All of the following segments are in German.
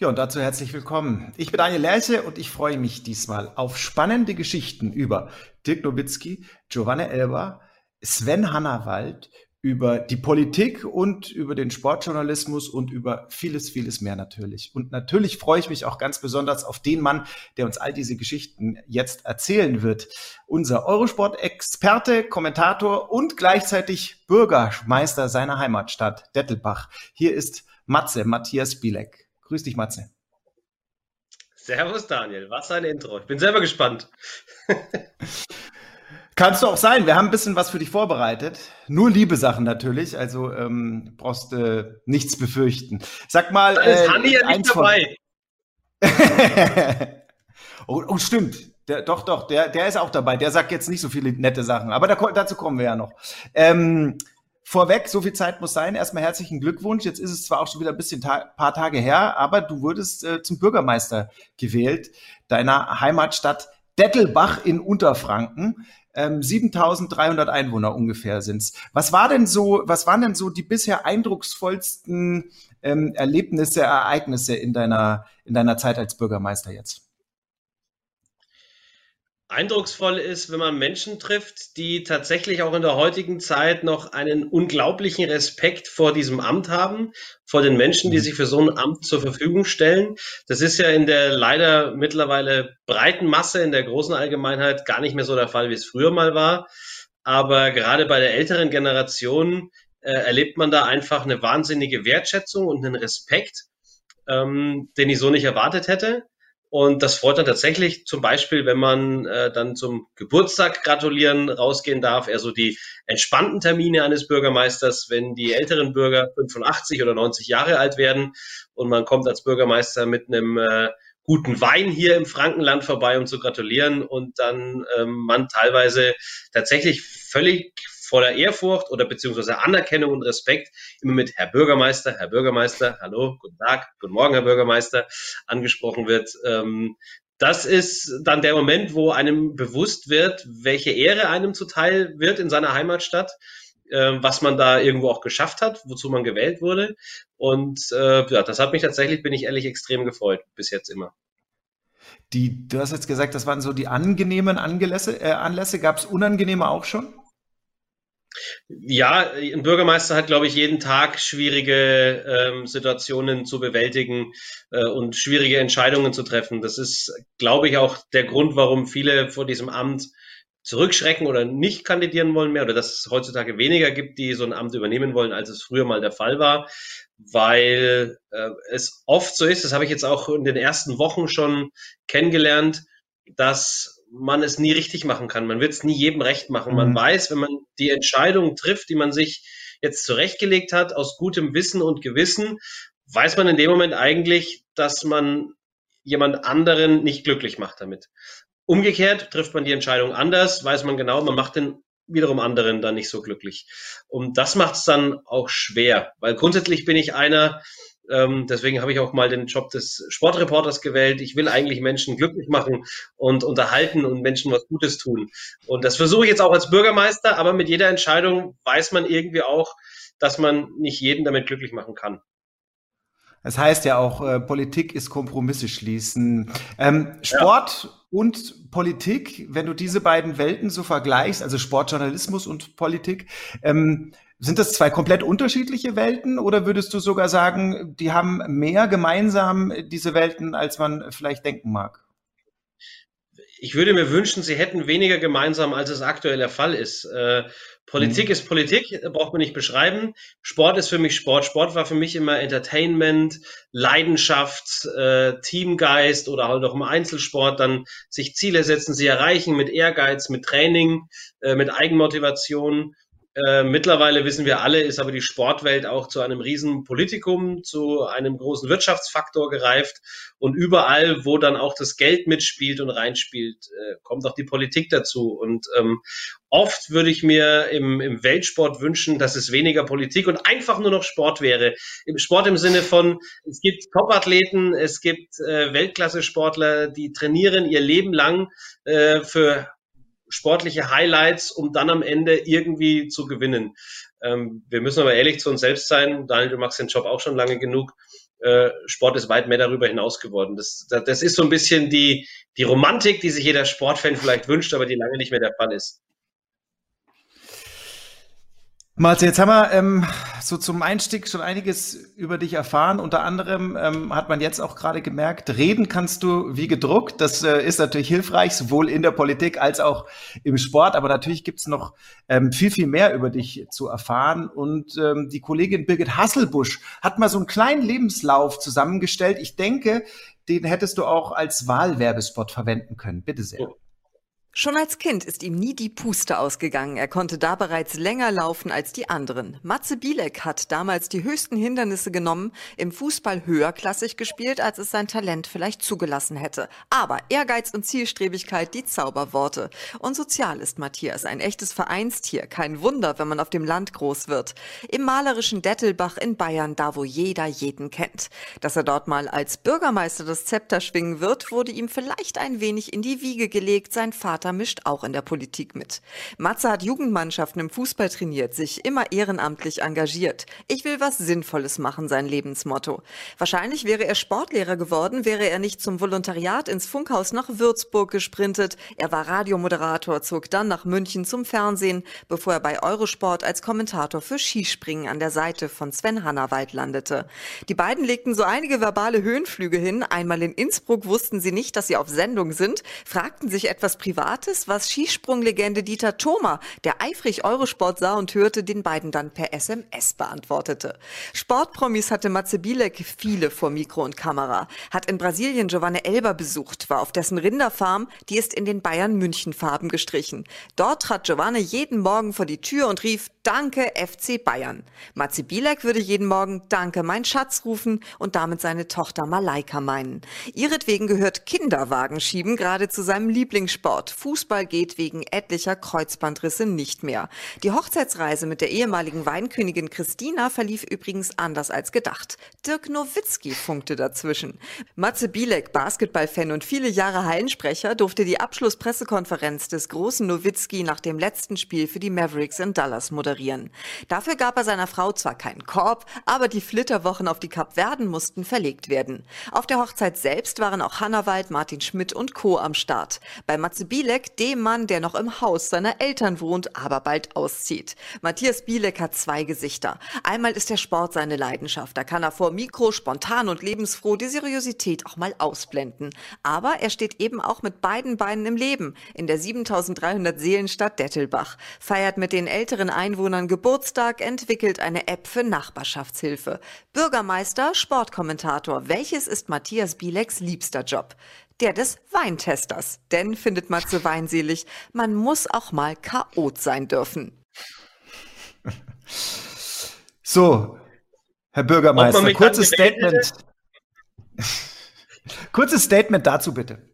Ja, und dazu herzlich willkommen. Ich bin Daniel Lerche und ich freue mich diesmal auf spannende Geschichten über Dirk Nowitzki, Giovanna Elber, Sven Hannawald, über die Politik und über den Sportjournalismus und über vieles, vieles mehr natürlich. Und natürlich freue ich mich auch ganz besonders auf den Mann, der uns all diese Geschichten jetzt erzählen wird. Unser Eurosport-Experte, Kommentator und gleichzeitig Bürgermeister seiner Heimatstadt, Dettelbach. Hier ist Matze, Matthias Bielek. Grüß dich, Matze. Servus, Daniel. Was ein Intro. Ich bin selber gespannt. Kannst du auch sein. Wir haben ein bisschen was für dich vorbereitet. Nur liebe Sachen natürlich. Also ähm, brauchst äh, nichts befürchten. Sag mal. Da ist äh, Hanni ja nicht dabei. oh, oh, stimmt. Der, doch, doch, der, der ist auch dabei. Der sagt jetzt nicht so viele nette Sachen. Aber da, dazu kommen wir ja noch. Ähm, Vorweg, so viel Zeit muss sein. Erstmal herzlichen Glückwunsch. Jetzt ist es zwar auch schon wieder ein bisschen ta paar Tage her, aber du wurdest äh, zum Bürgermeister gewählt deiner Heimatstadt Dettelbach in Unterfranken. Ähm, 7300 Einwohner ungefähr sind's. Was war denn so, was waren denn so die bisher eindrucksvollsten ähm, Erlebnisse, Ereignisse in deiner, in deiner Zeit als Bürgermeister jetzt? Eindrucksvoll ist, wenn man Menschen trifft, die tatsächlich auch in der heutigen Zeit noch einen unglaublichen Respekt vor diesem Amt haben, vor den Menschen, die mhm. sich für so ein Amt zur Verfügung stellen. Das ist ja in der leider mittlerweile breiten Masse, in der großen Allgemeinheit gar nicht mehr so der Fall, wie es früher mal war. Aber gerade bei der älteren Generation äh, erlebt man da einfach eine wahnsinnige Wertschätzung und einen Respekt, ähm, den ich so nicht erwartet hätte. Und das freut dann tatsächlich zum Beispiel, wenn man äh, dann zum Geburtstag gratulieren rausgehen darf, eher so die entspannten Termine eines Bürgermeisters, wenn die älteren Bürger 85 oder 90 Jahre alt werden und man kommt als Bürgermeister mit einem äh, guten Wein hier im Frankenland vorbei, um zu gratulieren und dann ähm, man teilweise tatsächlich völlig voller Ehrfurcht oder beziehungsweise Anerkennung und Respekt immer mit Herr Bürgermeister, Herr Bürgermeister, hallo, guten Tag, guten Morgen, Herr Bürgermeister, angesprochen wird. Ähm, das ist dann der Moment, wo einem bewusst wird, welche Ehre einem zuteil wird in seiner Heimatstadt, äh, was man da irgendwo auch geschafft hat, wozu man gewählt wurde. Und äh, ja, das hat mich tatsächlich, bin ich ehrlich, extrem gefreut, bis jetzt immer. Die, du hast jetzt gesagt, das waren so die angenehmen Anlässe. Äh, Anlässe. Gab es unangenehme auch schon? Ja, ein Bürgermeister hat, glaube ich, jeden Tag schwierige ähm, Situationen zu bewältigen äh, und schwierige Entscheidungen zu treffen. Das ist, glaube ich, auch der Grund, warum viele vor diesem Amt zurückschrecken oder nicht kandidieren wollen mehr oder dass es heutzutage weniger gibt, die so ein Amt übernehmen wollen, als es früher mal der Fall war, weil äh, es oft so ist, das habe ich jetzt auch in den ersten Wochen schon kennengelernt, dass man es nie richtig machen kann. Man wird es nie jedem recht machen. Man mhm. weiß, wenn man die Entscheidung trifft, die man sich jetzt zurechtgelegt hat, aus gutem Wissen und Gewissen, weiß man in dem Moment eigentlich, dass man jemand anderen nicht glücklich macht damit. Umgekehrt trifft man die Entscheidung anders, weiß man genau, man macht den wiederum anderen dann nicht so glücklich. Und das macht es dann auch schwer, weil grundsätzlich bin ich einer, ähm, deswegen habe ich auch mal den Job des Sportreporters gewählt. Ich will eigentlich Menschen glücklich machen und unterhalten und Menschen was Gutes tun. Und das versuche ich jetzt auch als Bürgermeister, aber mit jeder Entscheidung weiß man irgendwie auch, dass man nicht jeden damit glücklich machen kann. Das heißt ja auch, äh, Politik ist Kompromisse schließen. Ähm, Sport ja. und Politik, wenn du diese beiden Welten so vergleichst, also Sportjournalismus und Politik, ähm, sind das zwei komplett unterschiedliche Welten oder würdest du sogar sagen, die haben mehr gemeinsam, diese Welten, als man vielleicht denken mag? Ich würde mir wünschen, sie hätten weniger gemeinsam, als es aktuell der Fall ist. Äh, Politik mhm. ist Politik, braucht man nicht beschreiben. Sport ist für mich Sport. Sport war für mich immer Entertainment, Leidenschaft, äh, Teamgeist oder halt auch im Einzelsport dann sich Ziele setzen, sie erreichen mit Ehrgeiz, mit Training, äh, mit Eigenmotivation. Äh, mittlerweile wissen wir alle, ist aber die Sportwelt auch zu einem riesen Politikum, zu einem großen Wirtschaftsfaktor gereift. Und überall, wo dann auch das Geld mitspielt und reinspielt, äh, kommt auch die Politik dazu. Und ähm, oft würde ich mir im, im Weltsport wünschen, dass es weniger Politik und einfach nur noch Sport wäre. Im Sport im Sinne von, es gibt Topathleten, es gibt äh, Weltklasse-Sportler, die trainieren ihr Leben lang äh, für sportliche Highlights, um dann am Ende irgendwie zu gewinnen. Ähm, wir müssen aber ehrlich zu uns selbst sein. Daniel, du machst den Job auch schon lange genug. Äh, Sport ist weit mehr darüber hinaus geworden. Das, das, das ist so ein bisschen die, die Romantik, die sich jeder Sportfan vielleicht wünscht, aber die lange nicht mehr der Fall ist. Malte, jetzt haben wir ähm, so zum Einstieg schon einiges über dich erfahren. Unter anderem ähm, hat man jetzt auch gerade gemerkt, reden kannst du wie gedruckt. Das äh, ist natürlich hilfreich, sowohl in der Politik als auch im Sport. Aber natürlich gibt's noch ähm, viel, viel mehr über dich zu erfahren. Und ähm, die Kollegin Birgit Hasselbusch hat mal so einen kleinen Lebenslauf zusammengestellt. Ich denke, den hättest du auch als Wahlwerbespot verwenden können. Bitte sehr. Schon als Kind ist ihm nie die Puste ausgegangen. Er konnte da bereits länger laufen als die anderen. Matze Bielek hat damals die höchsten Hindernisse genommen, im Fußball höherklassig gespielt, als es sein Talent vielleicht zugelassen hätte. Aber Ehrgeiz und Zielstrebigkeit, die Zauberworte. Und sozial ist Matthias ein echtes Vereinstier. Kein Wunder, wenn man auf dem Land groß wird. Im malerischen Dettelbach in Bayern, da wo jeder jeden kennt. Dass er dort mal als Bürgermeister das Zepter schwingen wird, wurde ihm vielleicht ein wenig in die Wiege gelegt. Sein Vater Vater mischt auch in der Politik mit. Matze hat Jugendmannschaften im Fußball trainiert, sich immer ehrenamtlich engagiert. Ich will was Sinnvolles machen, sein Lebensmotto. Wahrscheinlich wäre er Sportlehrer geworden, wäre er nicht zum Volontariat ins Funkhaus nach Würzburg gesprintet. Er war Radiomoderator, zog dann nach München zum Fernsehen, bevor er bei Eurosport als Kommentator für Skispringen an der Seite von Sven Hannawald landete. Die beiden legten so einige verbale Höhenflüge hin. Einmal in Innsbruck wussten sie nicht, dass sie auf Sendung sind, fragten sich etwas privat, Privates, was Skisprunglegende Dieter Thoma, der eifrig Eurosport sah und hörte, den beiden dann per SMS beantwortete. Sportpromis hatte Matze Bielek viele vor Mikro und Kamera, hat in Brasilien Giovanni Elber besucht, war auf dessen Rinderfarm, die ist in den Bayern München Farben gestrichen. Dort trat Giovanni jeden Morgen vor die Tür und rief Danke FC Bayern. Matze Bielek würde jeden Morgen Danke mein Schatz rufen und damit seine Tochter Malaika meinen. Ihretwegen gehört Kinderwagen schieben gerade zu seinem Lieblingssport. Fußball geht wegen etlicher Kreuzbandrisse nicht mehr. Die Hochzeitsreise mit der ehemaligen Weinkönigin Christina verlief übrigens anders als gedacht. Dirk Nowitzki funkte dazwischen. Matze Bielek, Basketballfan und viele Jahre Hallensprecher, durfte die Abschlusspressekonferenz des großen Nowitzki nach dem letzten Spiel für die Mavericks in Dallas moderieren. Dafür gab er seiner Frau zwar keinen Korb, aber die Flitterwochen auf die Kapverden mussten verlegt werden. Auf der Hochzeit selbst waren auch Hannawald, Martin Schmidt und Co. am Start. Bei Matze Bielek Bielek dem Mann, der noch im Haus seiner Eltern wohnt, aber bald auszieht. Matthias Bielek hat zwei Gesichter. Einmal ist der Sport seine Leidenschaft. Da kann er vor Mikro spontan und lebensfroh die Seriosität auch mal ausblenden. Aber er steht eben auch mit beiden Beinen im Leben in der 7300 Seelenstadt Dettelbach, feiert mit den älteren Einwohnern Geburtstag, entwickelt eine App für Nachbarschaftshilfe. Bürgermeister, Sportkommentator. Welches ist Matthias Bieleks liebster Job? Der des Weintesters. Denn, findet Matze weinselig, man muss auch mal Chaot sein dürfen. So, Herr Bürgermeister, kurzes Statement. kurzes Statement dazu bitte.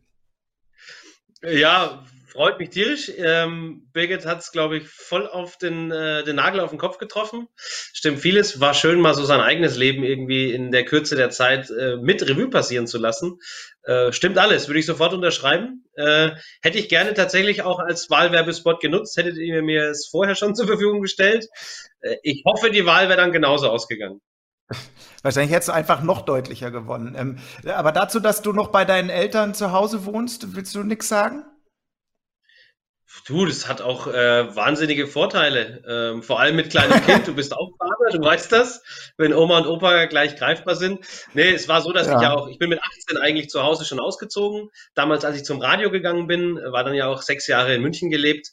Ja, freut mich tierisch. Ähm, Birgit hat es, glaube ich, voll auf den, äh, den Nagel auf den Kopf getroffen. Stimmt vieles. War schön, mal so sein eigenes Leben irgendwie in der Kürze der Zeit äh, mit Revue passieren zu lassen. Äh, stimmt alles, würde ich sofort unterschreiben. Äh, hätte ich gerne tatsächlich auch als Wahlwerbespot genutzt, hättet ihr mir es vorher schon zur Verfügung gestellt. Äh, ich hoffe, die Wahl wäre dann genauso ausgegangen. Wahrscheinlich hättest du einfach noch deutlicher gewonnen. Ähm, aber dazu, dass du noch bei deinen Eltern zu Hause wohnst, willst du nichts sagen? Du, das hat auch äh, wahnsinnige Vorteile. Ähm, vor allem mit kleinem Kind. Du bist auch Vater, du weißt das, wenn Oma und Opa gleich greifbar sind. Nee, es war so, dass ja. ich ja auch, ich bin mit 18 eigentlich zu Hause schon ausgezogen. Damals, als ich zum Radio gegangen bin, war dann ja auch sechs Jahre in München gelebt.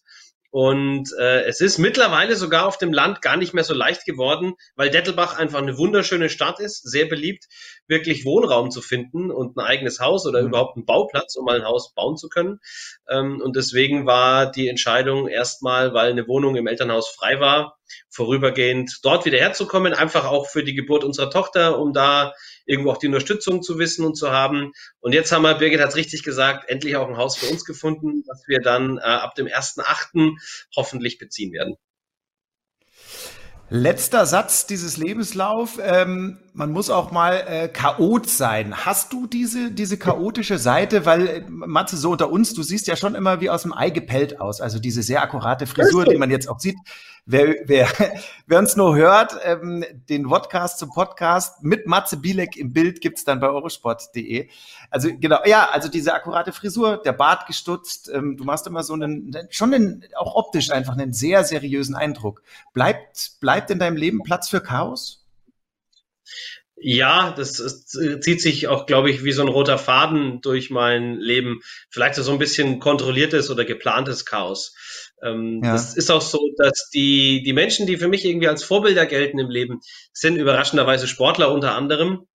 Und äh, es ist mittlerweile sogar auf dem Land gar nicht mehr so leicht geworden, weil Dettelbach einfach eine wunderschöne Stadt ist, sehr beliebt, wirklich Wohnraum zu finden und ein eigenes Haus oder mhm. überhaupt einen Bauplatz, um mal ein Haus bauen zu können. Ähm, und deswegen war die Entscheidung erstmal, weil eine Wohnung im Elternhaus frei war, vorübergehend dort wieder herzukommen, einfach auch für die Geburt unserer Tochter, um da irgendwo auch die Unterstützung zu wissen und zu haben. Und jetzt haben wir, Birgit hat es richtig gesagt, endlich auch ein Haus für uns gefunden, das wir dann äh, ab dem 1.8. hoffentlich beziehen werden. Letzter Satz dieses Lebenslauf. Ähm, man muss auch mal äh, chaot sein. Hast du diese, diese chaotische Seite? Weil, äh, Matze, so unter uns, du siehst ja schon immer wie aus dem Ei gepellt aus. Also diese sehr akkurate Frisur, die man jetzt auch sieht. Wer, wer, wer uns nur hört, ähm, den Podcast zum Podcast mit Matze Bielek im Bild gibt's dann bei eurosport.de. Also genau, ja, also diese akkurate Frisur, der Bart gestutzt, ähm, du machst immer so einen, schon einen, auch optisch einfach einen sehr seriösen Eindruck. Bleibt, bleibt in deinem Leben Platz für Chaos? Ja, das, das zieht sich auch, glaube ich, wie so ein roter Faden durch mein Leben. Vielleicht so ein bisschen kontrolliertes oder geplantes Chaos. Ähm, ja. Das ist auch so, dass die, die Menschen, die für mich irgendwie als Vorbilder gelten im Leben, sind überraschenderweise Sportler unter anderem.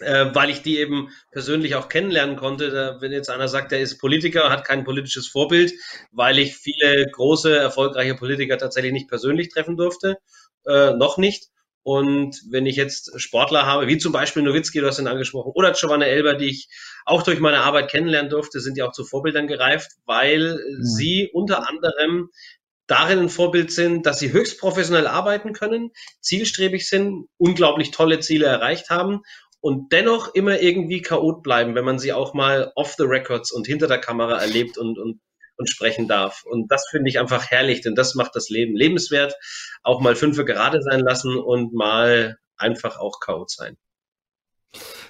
Äh, weil ich die eben persönlich auch kennenlernen konnte. Da, wenn jetzt einer sagt, der ist Politiker, hat kein politisches Vorbild, weil ich viele große, erfolgreiche Politiker tatsächlich nicht persönlich treffen durfte, äh, noch nicht. Und wenn ich jetzt Sportler habe, wie zum Beispiel Nowitzki, du hast ihn angesprochen, oder Giovanna Elber, die ich auch durch meine Arbeit kennenlernen durfte, sind ja auch zu Vorbildern gereift, weil mhm. sie unter anderem darin ein Vorbild sind, dass sie höchst professionell arbeiten können, zielstrebig sind, unglaublich tolle Ziele erreicht haben und dennoch immer irgendwie chaot bleiben, wenn man sie auch mal off the records und hinter der Kamera erlebt und, und und sprechen darf. Und das finde ich einfach herrlich, denn das macht das Leben lebenswert. Auch mal fünfe gerade sein lassen und mal einfach auch Chaos sein.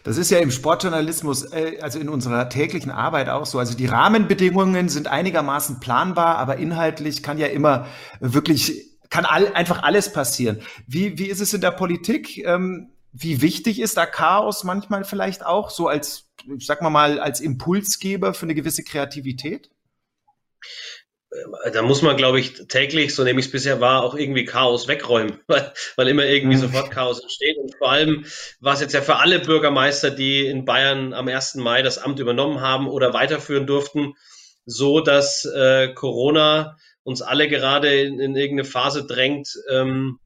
Das ist ja im Sportjournalismus, äh, also in unserer täglichen Arbeit auch so. Also die Rahmenbedingungen sind einigermaßen planbar, aber inhaltlich kann ja immer wirklich, kann all, einfach alles passieren. Wie, wie ist es in der Politik? Ähm, wie wichtig ist da Chaos manchmal vielleicht auch so als, ich sag mal mal, als Impulsgeber für eine gewisse Kreativität? Äh, da muss man, glaube ich, täglich, so nehme ich es bisher war, auch irgendwie Chaos wegräumen, weil, weil immer irgendwie mhm. sofort Chaos entsteht. Und vor allem war es jetzt ja für alle Bürgermeister, die in Bayern am 1. Mai das Amt übernommen haben oder weiterführen durften, so, dass äh, Corona uns alle gerade in, in irgendeine Phase drängt, ähm,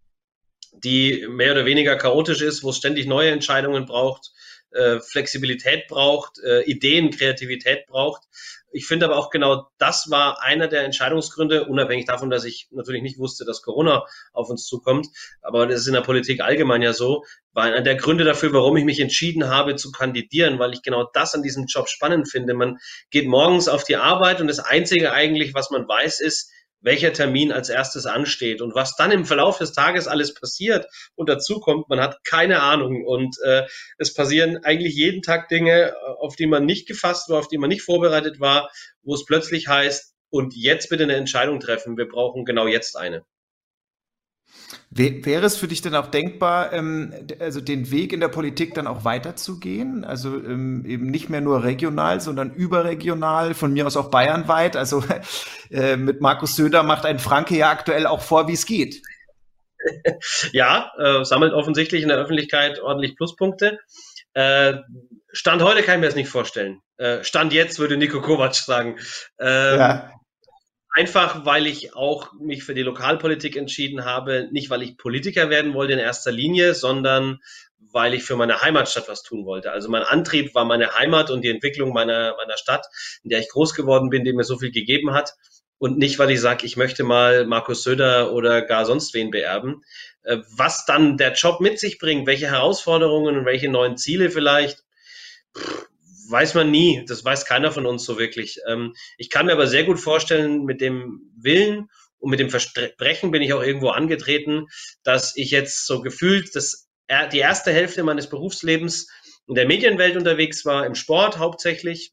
die mehr oder weniger chaotisch ist, wo es ständig neue Entscheidungen braucht, äh, Flexibilität braucht, äh, Ideen, Kreativität braucht. Ich finde aber auch genau das war einer der Entscheidungsgründe, unabhängig davon, dass ich natürlich nicht wusste, dass Corona auf uns zukommt. Aber das ist in der Politik allgemein ja so, war einer der Gründe dafür, warum ich mich entschieden habe zu kandidieren, weil ich genau das an diesem Job spannend finde. Man geht morgens auf die Arbeit und das Einzige eigentlich, was man weiß, ist, welcher Termin als erstes ansteht und was dann im Verlauf des Tages alles passiert und dazu kommt, man hat keine Ahnung und äh, es passieren eigentlich jeden Tag Dinge, auf die man nicht gefasst war, auf die man nicht vorbereitet war, wo es plötzlich heißt, und jetzt bitte eine Entscheidung treffen, wir brauchen genau jetzt eine. Wäre es für dich denn auch denkbar, ähm, also den Weg in der Politik dann auch weiterzugehen? Also ähm, eben nicht mehr nur regional, sondern überregional, von mir aus auch bayernweit. Also äh, mit Markus Söder macht ein Franke ja aktuell auch vor, wie es geht. ja, äh, sammelt offensichtlich in der Öffentlichkeit ordentlich Pluspunkte. Äh, Stand heute kann ich mir das nicht vorstellen. Äh, Stand jetzt würde Nico Kovac sagen. Ähm, ja. Einfach, weil ich auch mich für die Lokalpolitik entschieden habe, nicht weil ich Politiker werden wollte in erster Linie, sondern weil ich für meine Heimatstadt was tun wollte. Also mein Antrieb war meine Heimat und die Entwicklung meiner, meiner Stadt, in der ich groß geworden bin, die mir so viel gegeben hat. Und nicht, weil ich sage, ich möchte mal Markus Söder oder gar sonst wen beerben. Äh, was dann der Job mit sich bringt, welche Herausforderungen und welche neuen Ziele vielleicht, weiß man nie. Das weiß keiner von uns so wirklich. Ähm, ich kann mir aber sehr gut vorstellen, mit dem Willen und mit dem Versprechen bin ich auch irgendwo angetreten, dass ich jetzt so gefühlt das, die erste Hälfte meines Berufslebens in der Medienwelt unterwegs war, im Sport hauptsächlich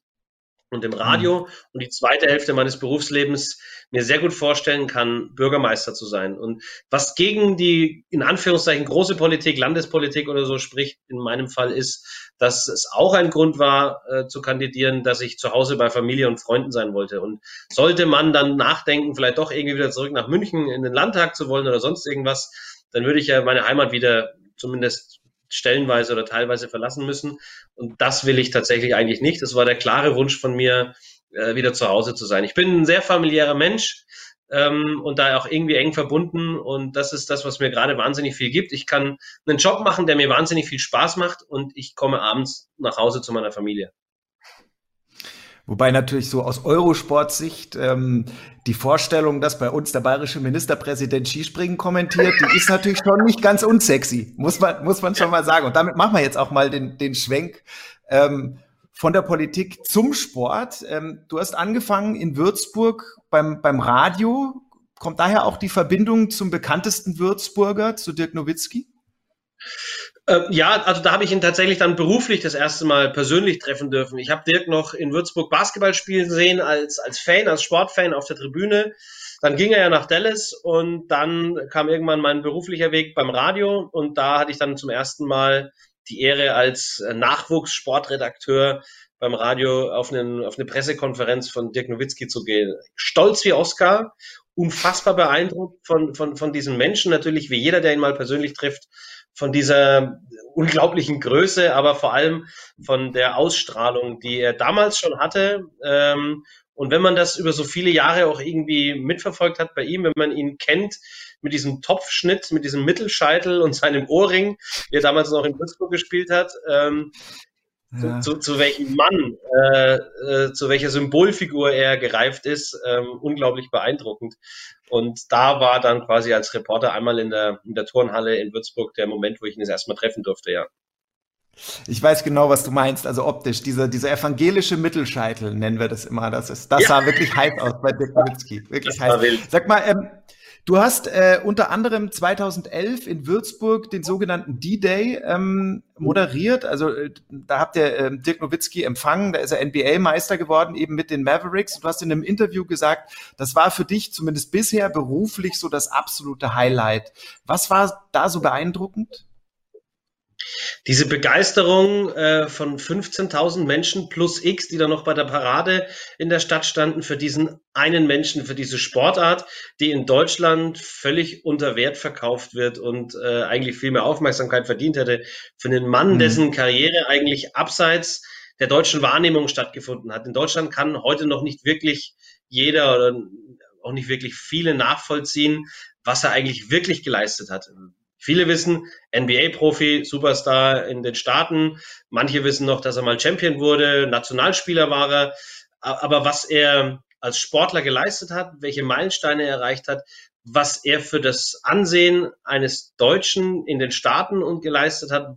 und im Radio mhm. und die zweite Hälfte meines Berufslebens mir sehr gut vorstellen kann, Bürgermeister zu sein. Und was gegen die, in Anführungszeichen, große Politik, Landespolitik oder so spricht, in meinem Fall ist, dass es auch ein Grund war, äh, zu kandidieren, dass ich zu Hause bei Familie und Freunden sein wollte. Und sollte man dann nachdenken, vielleicht doch irgendwie wieder zurück nach München in den Landtag zu wollen oder sonst irgendwas, dann würde ich ja meine Heimat wieder zumindest stellenweise oder teilweise verlassen müssen. Und das will ich tatsächlich eigentlich nicht. Das war der klare Wunsch von mir, äh, wieder zu Hause zu sein. Ich bin ein sehr familiärer Mensch ähm, und da auch irgendwie eng verbunden. Und das ist das, was mir gerade wahnsinnig viel gibt. Ich kann einen Job machen, der mir wahnsinnig viel Spaß macht und ich komme abends nach Hause zu meiner Familie. Wobei natürlich so aus Eurosport-Sicht ähm, die Vorstellung, dass bei uns der bayerische Ministerpräsident Skispringen kommentiert, die ist natürlich schon nicht ganz unsexy, muss man, muss man schon mal sagen. Und damit machen wir jetzt auch mal den, den Schwenk ähm, von der Politik zum Sport. Ähm, du hast angefangen in Würzburg beim, beim Radio. Kommt daher auch die Verbindung zum bekanntesten Würzburger, zu Dirk Nowitzki? Äh, ja, also da habe ich ihn tatsächlich dann beruflich das erste Mal persönlich treffen dürfen. Ich habe Dirk noch in Würzburg Basketball spielen sehen als, als Fan, als Sportfan auf der Tribüne. Dann ging er ja nach Dallas und dann kam irgendwann mein beruflicher Weg beim Radio und da hatte ich dann zum ersten Mal die Ehre als Nachwuchssportredakteur beim Radio auf, einen, auf eine Pressekonferenz von Dirk Nowitzki zu gehen. Stolz wie Oscar, unfassbar beeindruckt von, von, von diesem Menschen, natürlich wie jeder, der ihn mal persönlich trifft, von dieser unglaublichen Größe, aber vor allem von der Ausstrahlung, die er damals schon hatte. Ähm, und wenn man das über so viele Jahre auch irgendwie mitverfolgt hat bei ihm, wenn man ihn kennt, mit diesem Topfschnitt, mit diesem Mittelscheitel und seinem Ohrring, wie er damals noch in Würzburg gespielt hat, ähm, ja. zu, zu, welchem Mann, äh, äh, zu welcher Symbolfigur er gereift ist, ähm, unglaublich beeindruckend. Und da war dann quasi als Reporter einmal in der, in der Turnhalle in Würzburg der Moment, wo ich ihn das erstmal treffen durfte, ja. Ich weiß genau, was du meinst, also optisch. Dieser, dieser evangelische Mittelscheitel nennen wir das immer. Das ist, das ja. sah wirklich heiß aus bei Dirk Nowitzki. Wirklich das heiß. Sag mal, ähm, Du hast äh, unter anderem 2011 in Würzburg den sogenannten D-Day ähm, moderiert. Also äh, da habt ihr äh, Dirk Nowitzki empfangen, da ist er NBA-Meister geworden, eben mit den Mavericks. Du hast in einem Interview gesagt, das war für dich zumindest bisher beruflich so das absolute Highlight. Was war da so beeindruckend? Diese Begeisterung äh, von 15.000 Menschen plus X, die da noch bei der Parade in der Stadt standen, für diesen einen Menschen, für diese Sportart, die in Deutschland völlig unter Wert verkauft wird und äh, eigentlich viel mehr Aufmerksamkeit verdient hätte, für einen Mann, mhm. dessen Karriere eigentlich abseits der deutschen Wahrnehmung stattgefunden hat. In Deutschland kann heute noch nicht wirklich jeder oder auch nicht wirklich viele nachvollziehen, was er eigentlich wirklich geleistet hat. Viele wissen, NBA-Profi, Superstar in den Staaten. Manche wissen noch, dass er mal Champion wurde, Nationalspieler war er. Aber was er als Sportler geleistet hat, welche Meilensteine er erreicht hat, was er für das Ansehen eines Deutschen in den Staaten und geleistet hat,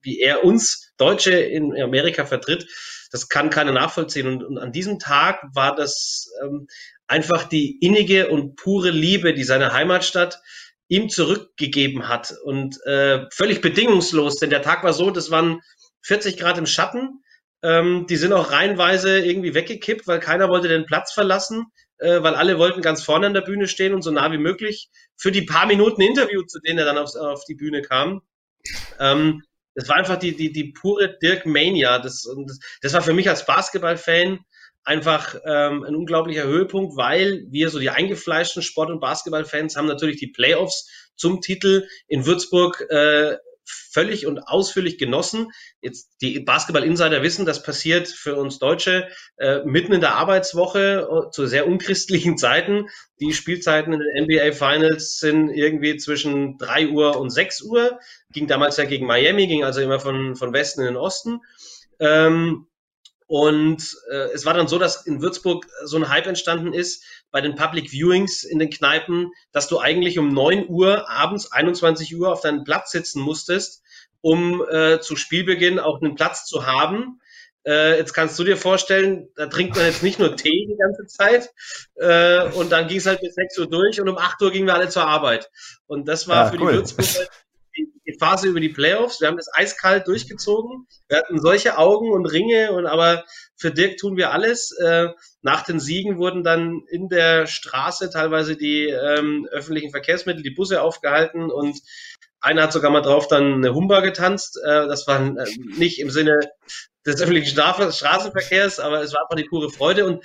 wie er uns Deutsche in Amerika vertritt, das kann keiner nachvollziehen. Und, und an diesem Tag war das ähm, einfach die innige und pure Liebe, die seine Heimatstadt ihm zurückgegeben hat und äh, völlig bedingungslos, denn der Tag war so, das waren 40 Grad im Schatten, ähm, die sind auch reihenweise irgendwie weggekippt, weil keiner wollte den Platz verlassen, äh, weil alle wollten ganz vorne an der Bühne stehen und so nah wie möglich für die paar Minuten Interview, zu denen er dann auf, auf die Bühne kam. Ähm, das war einfach die, die, die pure Dirk Mania. Das, das, das war für mich als Basketballfan einfach ähm, ein unglaublicher Höhepunkt, weil wir so die eingefleischten Sport- und Basketballfans haben natürlich die Playoffs zum Titel in Würzburg äh, völlig und ausführlich genossen. Jetzt die Basketball-Insider wissen, das passiert für uns Deutsche äh, mitten in der Arbeitswoche äh, zu sehr unchristlichen Zeiten. Die Spielzeiten in den NBA Finals sind irgendwie zwischen drei Uhr und sechs Uhr. Ging damals ja gegen Miami, ging also immer von, von Westen in den Osten. Ähm, und äh, es war dann so, dass in Würzburg so ein Hype entstanden ist bei den Public Viewings in den Kneipen, dass du eigentlich um neun Uhr abends, 21 Uhr auf deinem Platz sitzen musstest, um äh, zu Spielbeginn auch einen Platz zu haben. Äh, jetzt kannst du dir vorstellen, da trinkt man jetzt nicht nur Tee die ganze Zeit äh, und dann ging es halt bis 6 Uhr durch und um 8 Uhr gingen wir alle zur Arbeit. Und das war ja, für cool. die Würzburger die Phase über die Playoffs. Wir haben das eiskalt durchgezogen. Wir hatten solche Augen und Ringe und aber für Dirk tun wir alles. Äh, nach den Siegen wurden dann in der Straße teilweise die ähm, öffentlichen Verkehrsmittel, die Busse aufgehalten und einer hat sogar mal drauf dann eine Humba getanzt. Äh, das war äh, nicht im Sinne des öffentlichen Straßenverkehrs, aber es war einfach die pure Freude. Und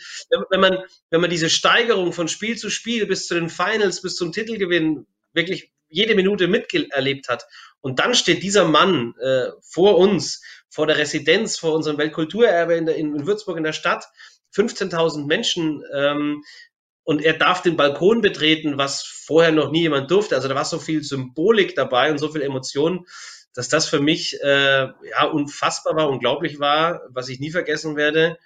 wenn man, wenn man diese Steigerung von Spiel zu Spiel bis zu den Finals, bis zum Titelgewinn wirklich jede Minute miterlebt hat. Und dann steht dieser Mann äh, vor uns, vor der Residenz, vor unserem Weltkulturerbe in, der, in Würzburg in der Stadt, 15.000 Menschen, ähm, und er darf den Balkon betreten, was vorher noch nie jemand durfte. Also da war so viel Symbolik dabei und so viel Emotion, dass das für mich äh, ja unfassbar war, unglaublich war, was ich nie vergessen werde.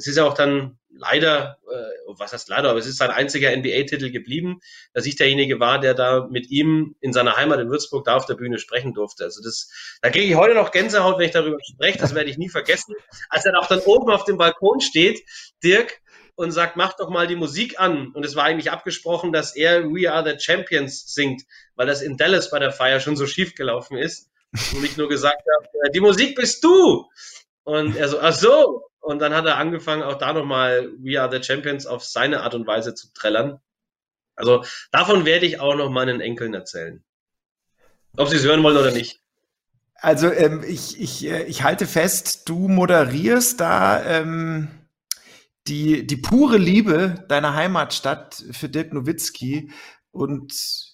Es ist ja auch dann leider, äh, was heißt leider, aber es ist sein einziger NBA-Titel geblieben, dass ich derjenige war, der da mit ihm in seiner Heimat in Würzburg da auf der Bühne sprechen durfte. Also das, da kriege ich heute noch Gänsehaut, wenn ich darüber spreche. Das werde ich nie vergessen. Als er auch dann oben auf dem Balkon steht, Dirk, und sagt, mach doch mal die Musik an. Und es war eigentlich abgesprochen, dass er We Are the Champions singt, weil das in Dallas bei der Feier schon so schief gelaufen ist. Und ich nur gesagt habe, die Musik bist du. Und er so, ach so. Und dann hat er angefangen, auch da nochmal We Are the Champions auf seine Art und Weise zu trällern. Also davon werde ich auch noch meinen Enkeln erzählen. Ob sie es hören wollen oder nicht. Also ähm, ich, ich, äh, ich halte fest, du moderierst da ähm, die, die pure Liebe deiner Heimatstadt für Dirk Nowitzki und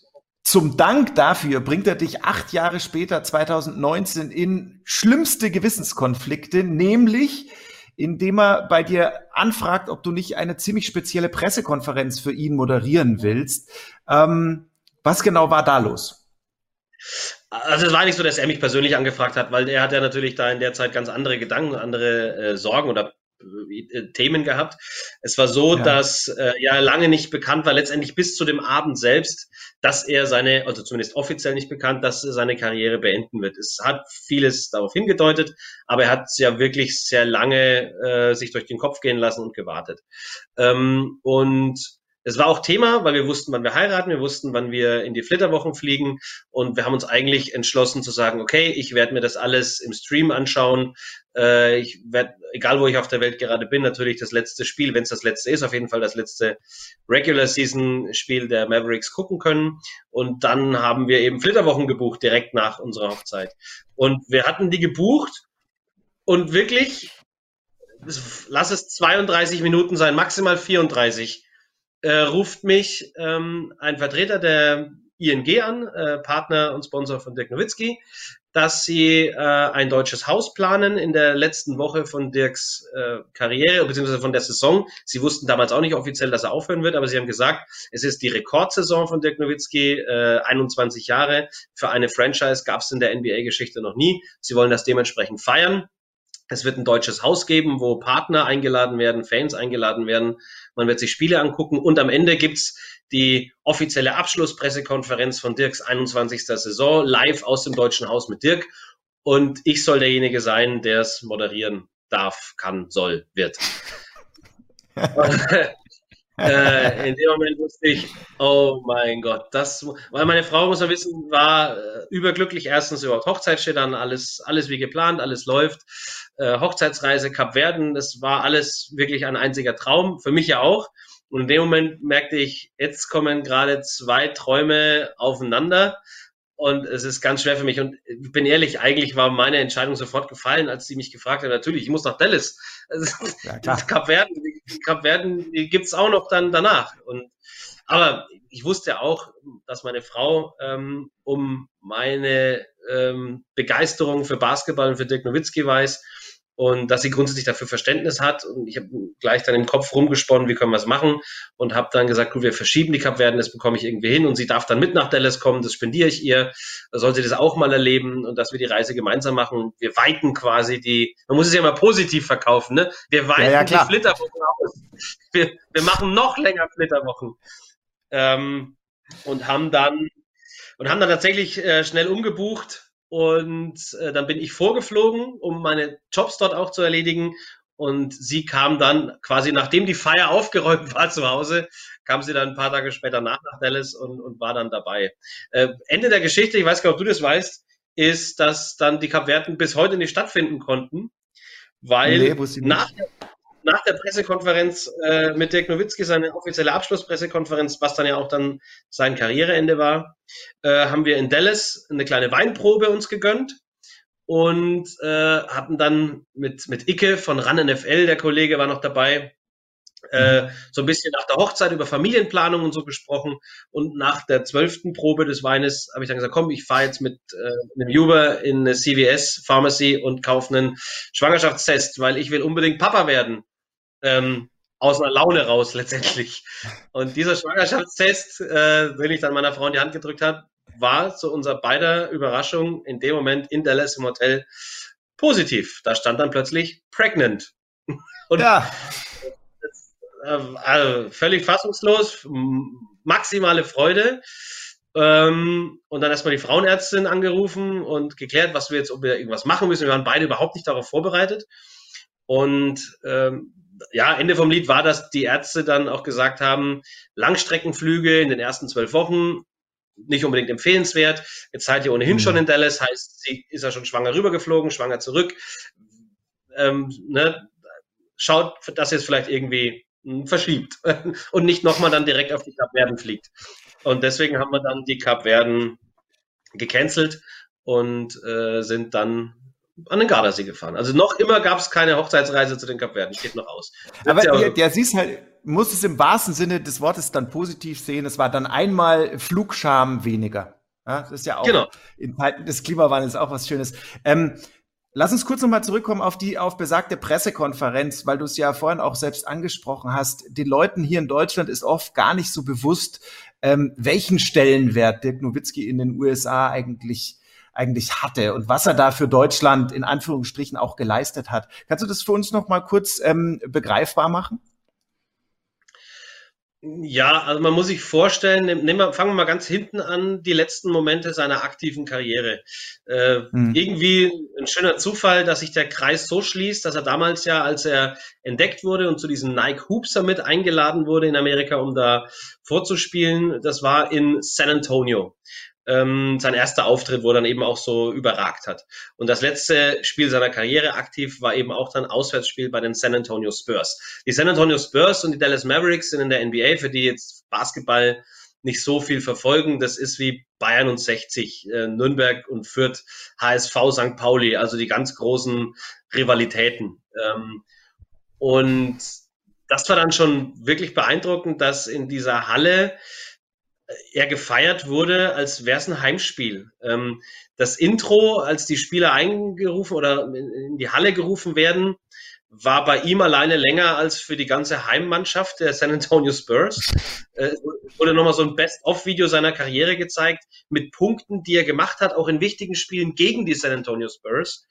zum Dank dafür bringt er dich acht Jahre später, 2019, in schlimmste Gewissenskonflikte, nämlich indem er bei dir anfragt, ob du nicht eine ziemlich spezielle Pressekonferenz für ihn moderieren willst. Ähm, was genau war da los? Also es war nicht so, dass er mich persönlich angefragt hat, weil er hat ja natürlich da in der Zeit ganz andere Gedanken, andere äh, Sorgen oder Themen gehabt. Es war so, ja. dass äh, ja lange nicht bekannt war, letztendlich bis zu dem Abend selbst, dass er seine, also zumindest offiziell nicht bekannt, dass er seine Karriere beenden wird. Es hat vieles darauf hingedeutet, aber er hat ja wirklich sehr lange äh, sich durch den Kopf gehen lassen und gewartet. Ähm, und es war auch Thema, weil wir wussten, wann wir heiraten, wir wussten, wann wir in die Flitterwochen fliegen und wir haben uns eigentlich entschlossen zu sagen, okay, ich werde mir das alles im Stream anschauen. Äh, ich werde, egal wo ich auf der Welt gerade bin, natürlich das letzte Spiel, wenn es das letzte ist, auf jeden Fall das letzte Regular Season Spiel der Mavericks gucken können. Und dann haben wir eben Flitterwochen gebucht direkt nach unserer Hochzeit. Und wir hatten die gebucht und wirklich, lass es 32 Minuten sein, maximal 34 äh, ruft mich ähm, ein Vertreter der ING an, äh, Partner und Sponsor von Dirk Nowitzki, dass sie äh, ein deutsches Haus planen in der letzten Woche von Dirks äh, Karriere bzw. von der Saison. Sie wussten damals auch nicht offiziell, dass er aufhören wird, aber sie haben gesagt, es ist die Rekordsaison von Dirk Nowitzki, äh, 21 Jahre. Für eine Franchise gab es in der NBA-Geschichte noch nie. Sie wollen das dementsprechend feiern. Es wird ein deutsches Haus geben, wo Partner eingeladen werden, Fans eingeladen werden. Man wird sich Spiele angucken und am Ende gibt's die offizielle Abschlusspressekonferenz von Dirks 21. Saison live aus dem Deutschen Haus mit Dirk. Und ich soll derjenige sein, der es moderieren darf, kann, soll, wird. äh, in dem Moment wusste ich, oh mein Gott, das, weil meine Frau, muss man wissen, war äh, überglücklich. Erstens überhaupt Hochzeit steht an, alles, alles wie geplant, alles läuft. Äh, Hochzeitsreise, Kap Verden, das war alles wirklich ein einziger Traum, für mich ja auch. Und in dem Moment merkte ich, jetzt kommen gerade zwei Träume aufeinander. Und es ist ganz schwer für mich. Und ich bin ehrlich, eigentlich war meine Entscheidung sofort gefallen, als sie mich gefragt hat. Natürlich, ich muss nach Dallas. Ja, Kap Verden, Kap Verden gibt's auch noch dann danach. Und, aber ich wusste auch, dass meine Frau ähm, um meine ähm, Begeisterung für Basketball und für Dirk Nowitzki weiß und dass sie grundsätzlich dafür Verständnis hat. Und ich habe gleich dann im Kopf rumgesponnen, wie können wir es machen und habe dann gesagt, gut, wir verschieben die Kapverden, das bekomme ich irgendwie hin und sie darf dann mit nach Dallas kommen, das spendiere ich ihr, soll sie das auch mal erleben und dass wir die Reise gemeinsam machen. Wir weiten quasi die, man muss es ja mal positiv verkaufen, ne? Wir weiten ja, ja, die Flitterwochen aus. Wir, wir machen noch länger Flitterwochen. Ähm, und haben dann und haben dann tatsächlich äh, schnell umgebucht und äh, dann bin ich vorgeflogen, um meine Jobs dort auch zu erledigen. Und sie kam dann quasi, nachdem die Feier aufgeräumt war zu Hause, kam sie dann ein paar Tage später nach nach Dallas und, und war dann dabei. Äh, Ende der Geschichte, ich weiß gar nicht, ob du das weißt, ist, dass dann die Kapverden bis heute nicht stattfinden konnten, weil Nee, nach, nach der Pressekonferenz äh, mit Dirk Nowitzki, seine offizielle Abschlusspressekonferenz, was dann ja auch dann sein Karriereende war, äh, haben wir in Dallas eine kleine Weinprobe uns gegönnt und äh, hatten dann mit, mit Icke von RAN NFL, der Kollege war noch dabei, äh, so ein bisschen nach der Hochzeit über Familienplanung und so gesprochen. Und nach der zwölften Probe des Weines habe ich dann gesagt, komm, ich fahre jetzt mit äh, einem Uber in eine CVS Pharmacy und kaufe einen Schwangerschaftstest, weil ich will unbedingt Papa werden. Ähm, aus einer Laune raus letztendlich. Und dieser Schwangerschaftstest, äh, den ich dann meiner Frau in die Hand gedrückt habe, war zu unserer beider Überraschung in dem Moment in Dallas im Hotel positiv. Da stand dann plötzlich pregnant. Und Ja, äh, also völlig fassungslos, maximale Freude. Ähm, und dann erstmal die Frauenärztin angerufen und geklärt, was wir jetzt, ob wir irgendwas machen müssen. Wir waren beide überhaupt nicht darauf vorbereitet. Und ähm, ja, Ende vom Lied war, dass die Ärzte dann auch gesagt haben, Langstreckenflüge in den ersten zwölf Wochen nicht unbedingt empfehlenswert. Jetzt seid ihr ohnehin Mhm. schon in Dallas, heißt, sie ist ja schon schwanger rübergeflogen, schwanger zurück. Ähm, ne, schaut, dass ihr es vielleicht irgendwie mh, verschiebt und nicht nochmal dann direkt auf die Kapverden fliegt. Und deswegen haben wir dann die Kapverden gecancelt und äh, sind dann an den Gardasee gefahren. Also noch immer gab es keine Hochzeitsreise zu den Kapverden, steht noch aus. aber Wird's ja- der, der siehst halt, muss es im wahrsten Sinne des Wortes dann positiv sehen. Es war dann einmal Flugscham weniger. Ja, das ist ja auch Genau. in Zeiten des Klimawandels auch was Schönes. Ähm, lass uns kurz nochmal zurückkommen auf die auf besagte Pressekonferenz, weil du es ja vorhin auch selbst angesprochen hast. Den Leuten hier in Deutschland ist oft gar nicht so bewusst, ähm, welchen Stellenwert Dirk Nowitzki in den USA eigentlich eigentlich hatte und was er da für Deutschland in Anführungsstrichen auch geleistet hat. Kannst du das für uns noch mal kurz ähm, begreifbar machen? Ja, also man muss sich vorstellen, nehm- nehmen wir, fangen wir mal ganz hinten an, die letzten Momente seiner aktiven Karriere. Äh, Hm. Irgendwie ein schöner Zufall, dass sich der Kreis so schließt, dass er damals ja, als er entdeckt wurde und zu diesem Nike Hoop Summit eingeladen wurde in Amerika, um da vorzuspielen, das war in San Antonio. Ähm, sein erster Auftritt, wo er dann eben auch so überragt hat. Und das letzte Spiel seiner Karriere aktiv war eben auch dann Auswärtsspiel bei den San Antonio Spurs. Die San Antonio Spurs und die Dallas Mavericks sind in der NBA, für die jetzt Basketball nicht so viel verfolgen. Das ist wie Bayern und 60, äh, Nürnberg und Fürth, HSV, St. Pauli, also die ganz großen Rivalitäten. Ähm, und das war dann schon wirklich beeindruckend, dass in dieser Halle er gefeiert wurde, als wäre es ein Heimspiel. Ähm, das Intro, als die Spieler eingerufen oder in, in die Halle gerufen werden, war bei ihm alleine länger als für die ganze Heimmannschaft der San Antonio Spurs. Äh, es wurde nochmal so ein Best-of-Video seiner Karriere gezeigt mit Punkten, die er gemacht hat, auch in wichtigen Spielen gegen die San Antonio Spurs.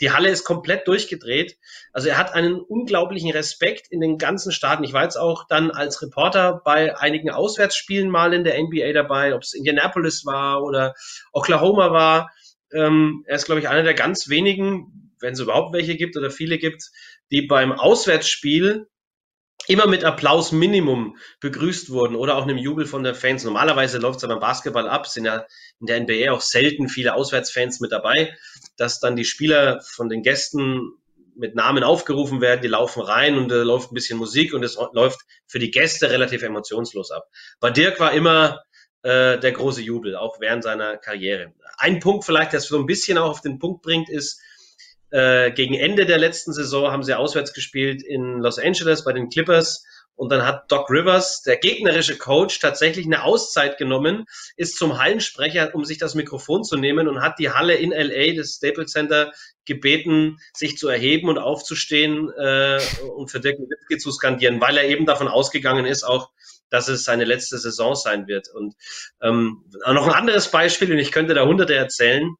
Die Halle ist komplett durchgedreht. Also er hat einen unglaublichen Respekt in den ganzen Staaten. Ich war jetzt auch dann als Reporter bei einigen Auswärtsspielen mal in der NBA dabei, ob es Indianapolis war oder Oklahoma war. Ähm, er ist, glaube ich, einer der ganz wenigen, wenn es überhaupt welche gibt oder viele gibt, die beim Auswärtsspiel immer mit Applaus Minimum begrüßt wurden oder auch einem Jubel von den Fans. Normalerweise läuft es ja beim Basketball ab, sind ja in der NBA auch selten viele Auswärtsfans mit dabei, dass dann die Spieler von den Gästen mit Namen aufgerufen werden, die laufen rein und da läuft ein bisschen Musik und es läuft für die Gäste relativ emotionslos ab. Bei Dirk war immer äh, der große Jubel, auch während seiner Karriere. Ein Punkt vielleicht, der so ein bisschen auch auf den Punkt bringt, ist, äh, gegen Ende der letzten Saison haben sie auswärts gespielt in Los Angeles bei den Clippers. Und dann hat Doc Rivers, der gegnerische Coach, tatsächlich eine Auszeit genommen, ist zum Hallensprecher, um sich das Mikrofon zu nehmen und hat die Halle in LA, das Staples Center, gebeten, sich zu erheben und aufzustehen äh, und für Dirk Nowitzki zu skandieren, weil er eben davon ausgegangen ist, auch, dass es seine letzte Saison sein wird. Und ähm, noch ein anderes Beispiel, und ich könnte da hunderte erzählen,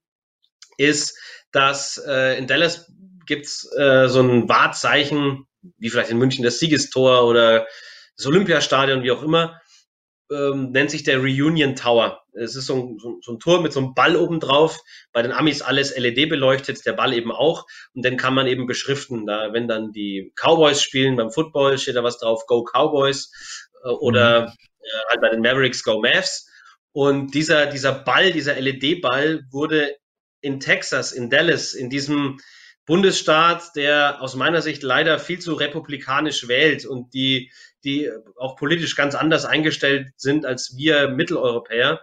ist, dass äh, in Dallas gibt's äh, so ein Wahrzeichen, wie vielleicht in München das Siegestor oder das Olympiastadion, wie auch immer, ähm, nennt sich der Reunion Tower. Es ist so ein, so, so ein Turm mit so einem Ball oben drauf. Bei den Amis alles LED beleuchtet, der Ball eben auch. Und den kann man eben beschriften. Da, wenn dann die Cowboys spielen beim Football, steht da was drauf, Go Cowboys. Äh, oder äh, halt bei den Mavericks Go Mavs. Und dieser, dieser Ball, dieser LED-Ball wurde in Texas, in Dallas, in diesem Bundesstaat, der aus meiner Sicht leider viel zu republikanisch wählt und die, die auch politisch ganz anders eingestellt sind als wir Mitteleuropäer,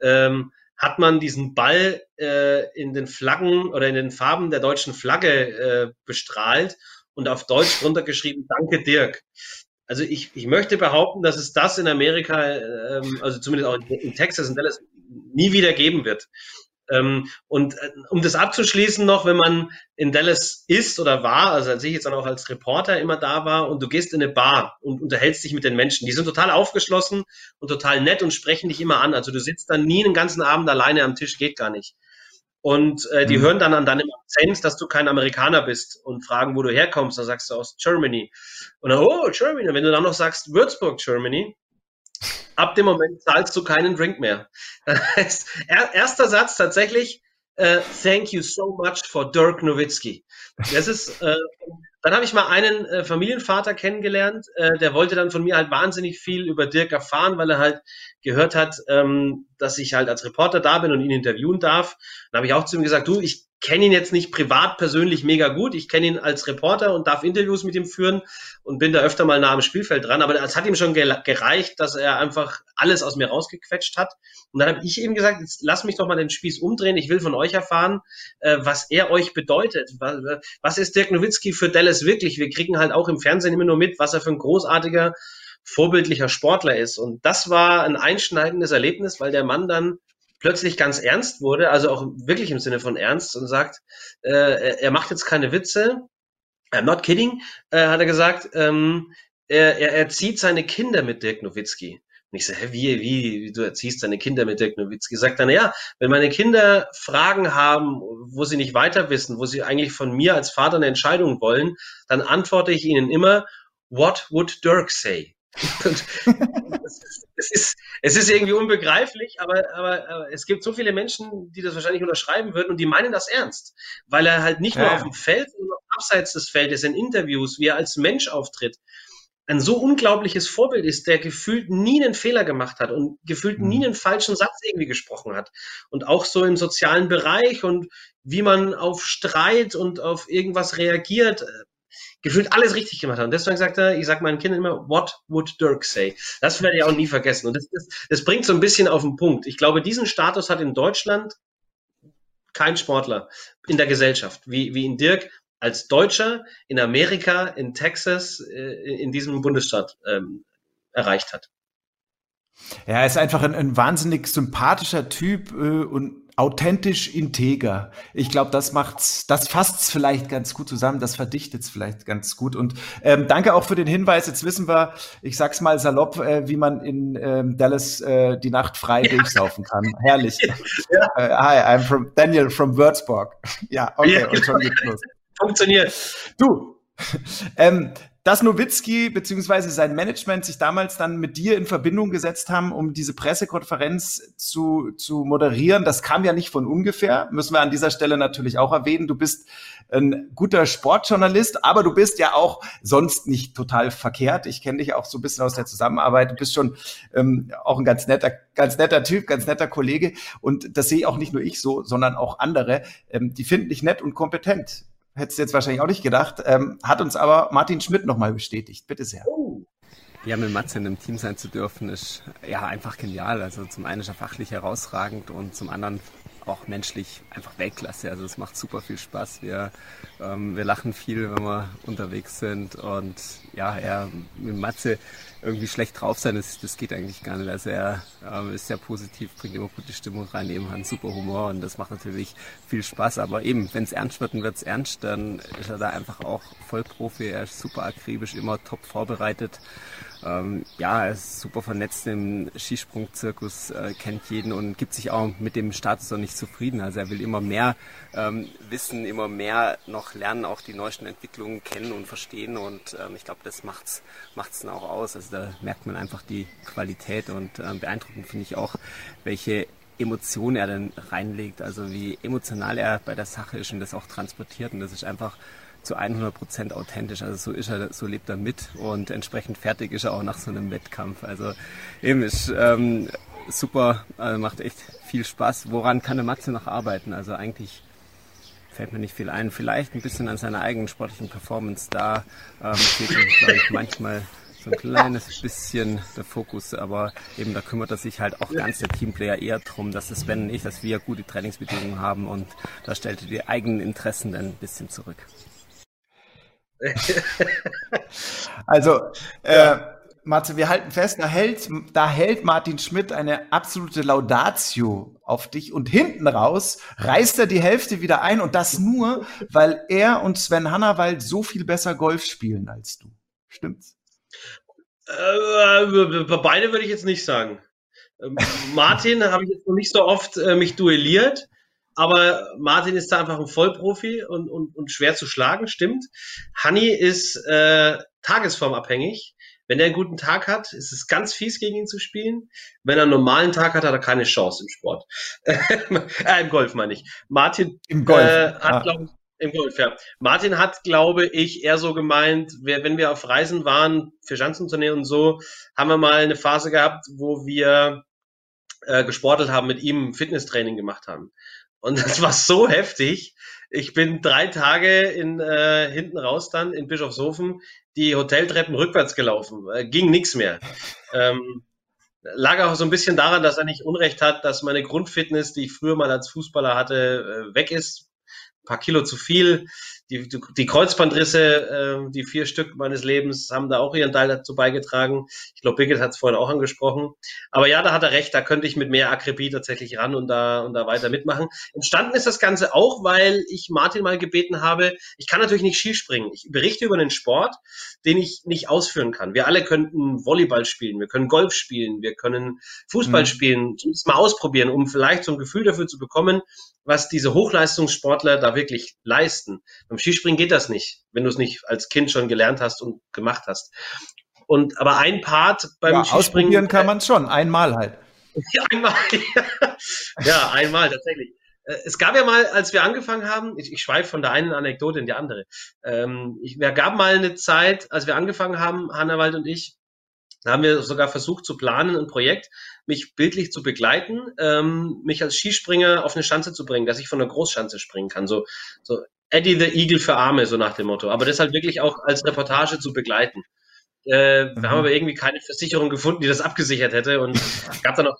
ähm, hat man diesen Ball äh, in den Flaggen oder in den Farben der deutschen Flagge äh, bestrahlt und auf Deutsch runtergeschrieben, danke Dirk. Also ich, ich möchte behaupten, dass es das in Amerika, ähm, also zumindest auch in Texas und Dallas, nie wieder geben wird. Ähm, und äh, um das abzuschließen noch, wenn man in Dallas ist oder war, also als ich jetzt dann auch als Reporter immer da war und du gehst in eine Bar und unterhältst dich mit den Menschen, die sind total aufgeschlossen und total nett und sprechen dich immer an. Also du sitzt dann nie einen ganzen Abend alleine am Tisch, geht gar nicht. Und äh, die mhm. hören dann an deinem Akzent, dass du kein Amerikaner bist und fragen, wo du herkommst. Dann sagst du aus Germany. Und dann, oh, Germany. Und wenn du dann noch sagst Würzburg, Germany, ab dem Moment zahlst du keinen Drink mehr. Er, erster Satz tatsächlich, uh, thank you so much for Dirk Nowitzki. Das ist, äh, dann habe ich mal einen äh, Familienvater kennengelernt, der wollte dann von mir halt wahnsinnig viel über Dirk erfahren, weil er halt gehört hat, ähm, dass ich halt als Reporter da bin und ihn interviewen darf. Dann habe ich auch zu ihm gesagt, du, ich kenne ihn jetzt nicht privat persönlich mega gut. Ich kenne ihn als Reporter und darf Interviews mit ihm führen und bin da öfter mal nah am Spielfeld dran. Aber es hat ihm schon gereicht, dass er einfach alles aus mir rausgequetscht hat. Und dann habe ich ihm gesagt, jetzt lass mich doch mal den Spieß umdrehen. Ich will von euch erfahren, äh, was er euch bedeutet. Was, was ist Dirk Nowitzki für Dallas wirklich? Wir kriegen halt auch im Fernsehen immer nur mit, was er für ein großartiger vorbildlicher Sportler ist. Und das war ein einschneidendes Erlebnis, weil der Mann dann plötzlich ganz ernst wurde, also auch wirklich im Sinne von ernst und sagt, äh, er macht jetzt keine Witze, I'm not kidding, äh, hat er gesagt, ähm, er, er erzieht seine Kinder mit Dirk Nowitzki. Und ich so, hä, wie, wie, du erziehst deine Kinder mit Dirk Nowitzki? Sagt dann, ja, wenn meine Kinder Fragen haben, wo sie nicht weiter wissen, wo sie eigentlich von mir als Vater eine Entscheidung wollen, dann antworte ich ihnen immer, what would Dirk say? Es, ist, es ist irgendwie unbegreiflich, aber, aber, aber, es gibt so viele Menschen, die das wahrscheinlich unterschreiben würden und die meinen das ernst, weil er halt nicht ja. nur auf dem Feld, sondern auch abseits des Feldes in Interviews, wie er als Mensch auftritt, ein so unglaubliches Vorbild ist, der gefühlt nie einen Fehler gemacht hat und gefühlt mhm. nie einen falschen Satz irgendwie gesprochen hat. Und auch so im sozialen Bereich und wie man auf Streit und auf irgendwas reagiert, gefühlt alles richtig gemacht hat. Und deswegen sagt er, ich sage meinen Kindern immer, what would Dirk say? Das werde ich auch nie vergessen. Und das, das, das bringt so ein bisschen auf den Punkt. Ich glaube, diesen Status hat in Deutschland kein Sportler in der Gesellschaft, wie, wie in Dirk als Deutscher in Amerika, in Texas, äh, in diesem Bundesstaat ähm, erreicht hat. Ja, er ist einfach ein, ein wahnsinnig sympathischer Typ äh, und authentisch integer. Ich glaube, das macht's, das fasst's vielleicht ganz gut zusammen, das verdichtet's vielleicht ganz gut. Und ähm, danke auch für den Hinweis. Jetzt wissen wir, ich sag's mal salopp, äh, wie man in ähm, Dallas äh, die Nacht frei ja. durchsaufen kann. Herrlich. Ja. Äh, hi, I'm from Daniel from Würzburg. ja, okay, ja, und schon geht's los. Funktioniert. Du, ähm, dass Nowitzki beziehungsweise sein Management sich damals dann mit dir in Verbindung gesetzt haben, um diese Pressekonferenz zu, zu moderieren, das kam ja nicht von ungefähr, müssen wir an dieser Stelle natürlich auch erwähnen. Du bist ein guter Sportjournalist, aber du bist ja auch sonst nicht total verkehrt. Ich kenne dich auch so ein bisschen aus der Zusammenarbeit. Du bist schon ähm, auch ein ganz netter, ganz netter Typ, ganz netter Kollege. Und das sehe auch nicht nur ich so, sondern auch andere. Ähm, die finden dich nett und kompetent hättest du jetzt wahrscheinlich auch nicht gedacht, ähm, hat uns aber Martin Schmidt nochmal bestätigt. Bitte sehr. Oh. Ja, mit Matze in einem Team sein zu dürfen, ist ja einfach genial. Also zum einen ist er fachlich herausragend und zum anderen auch menschlich einfach Weltklasse. Also es macht super viel Spaß. Wir, ähm, wir lachen viel, wenn wir unterwegs sind. Und ja, er mit Matze irgendwie schlecht drauf sein, das, das geht eigentlich gar nicht. Also er ähm, ist sehr positiv, bringt immer gute Stimmung rein, eben hat einen super Humor und das macht natürlich viel Spaß. Aber eben, wenn es ernst wird, dann wird es ernst, dann ist er da einfach auch Vollprofi. Er ist super akribisch, immer top vorbereitet. Ähm, ja, er ist super vernetzt im Skisprungzirkus, äh, kennt jeden und gibt sich auch mit dem Status noch nicht zufrieden. Also er will immer mehr ähm, wissen, immer mehr noch lernen, auch die neuesten Entwicklungen kennen und verstehen und ähm, ich glaube, das macht's macht's dann auch aus. Also da merkt man einfach die Qualität und äh, beeindruckend finde ich auch, welche Emotionen er dann reinlegt, also wie emotional er bei der Sache ist und das auch transportiert und das ist einfach zu 100 Prozent authentisch. Also so ist er, so lebt er mit und entsprechend fertig ist er auch nach so einem Wettkampf. Also eben ist ähm, super, also macht echt viel Spaß. Woran kann der Matze noch arbeiten? Also eigentlich fällt mir nicht viel ein. Vielleicht ein bisschen an seiner eigenen sportlichen Performance. Da ähm, fehlt ihm, glaube ich, manchmal so ein kleines bisschen der Fokus, aber eben da kümmert er sich halt auch ganz der Teamplayer eher drum, dass es Ben und ich, dass wir gute Trainingsbedingungen haben und da stellt er die eigenen Interessen dann ein bisschen zurück. also, äh, Matze, wir halten fest, da hält, da hält Martin Schmidt eine absolute Laudatio auf dich und hinten raus reißt er die Hälfte wieder ein und das nur, weil er und Sven Hannawald so viel besser Golf spielen als du. Stimmt's? Äh, beide würde ich jetzt nicht sagen. Ähm, Martin habe ich jetzt noch nicht so oft äh, mich duelliert, aber Martin ist da einfach ein Vollprofi und, und, und schwer zu schlagen, stimmt. Hanni ist äh, tagesformabhängig. Wenn er einen guten Tag hat, ist es ganz fies gegen ihn zu spielen. Wenn er einen normalen Tag hat, hat er keine Chance im Sport. äh, Im Golf meine ich. Martin Im Golf. Äh, hat, ah. glaube ich, im Golf, ja. Martin hat, glaube ich, eher so gemeint, wenn wir auf Reisen waren, für Schanzentournee und so, haben wir mal eine Phase gehabt, wo wir äh, gesportelt haben, mit ihm Fitnesstraining gemacht haben. Und das war so heftig. Ich bin drei Tage in, äh, hinten raus dann in Bischofshofen die Hoteltreppen rückwärts gelaufen. Äh, ging nichts mehr. Ähm, lag auch so ein bisschen daran, dass er nicht Unrecht hat, dass meine Grundfitness, die ich früher mal als Fußballer hatte, äh, weg ist paar Kilo zu viel. Die, die Kreuzbandrisse, äh, die vier Stück meines Lebens, haben da auch ihren Teil dazu beigetragen. Ich glaube, Birgit hat es vorhin auch angesprochen. Aber ja, da hat er recht, da könnte ich mit mehr Akribie tatsächlich ran und da, und da weiter mitmachen. Entstanden ist das Ganze auch, weil ich Martin mal gebeten habe, ich kann natürlich nicht Skispringen. Ich berichte über einen Sport, den ich nicht ausführen kann. Wir alle könnten Volleyball spielen, wir können Golf spielen, wir können Fußball mhm. spielen, mal ausprobieren, um vielleicht so ein Gefühl dafür zu bekommen, was diese Hochleistungssportler da wirklich leisten. Beim Skispringen geht das nicht, wenn du es nicht als Kind schon gelernt hast und gemacht hast. Und aber ein Part beim ja, Skispringen. Ausprobieren kann man schon, einmal halt. Ja, einmal. ja, einmal tatsächlich. Äh, es gab ja mal, als wir angefangen haben, ich, ich schweife von der einen Anekdote in die andere. Ähm, ich, wir gab mal eine Zeit, als wir angefangen haben, Hannawald und ich, da haben wir sogar versucht zu planen, ein Projekt, mich bildlich zu begleiten, ähm, mich als Skispringer auf eine Schanze zu bringen, dass ich von der Großschanze springen kann. So, so Eddie the Eagle für Arme, so nach dem Motto. Aber das halt wirklich auch als Reportage zu begleiten. Äh, mhm. Wir haben aber irgendwie keine Versicherung gefunden, die das abgesichert hätte. Und gab dann auch,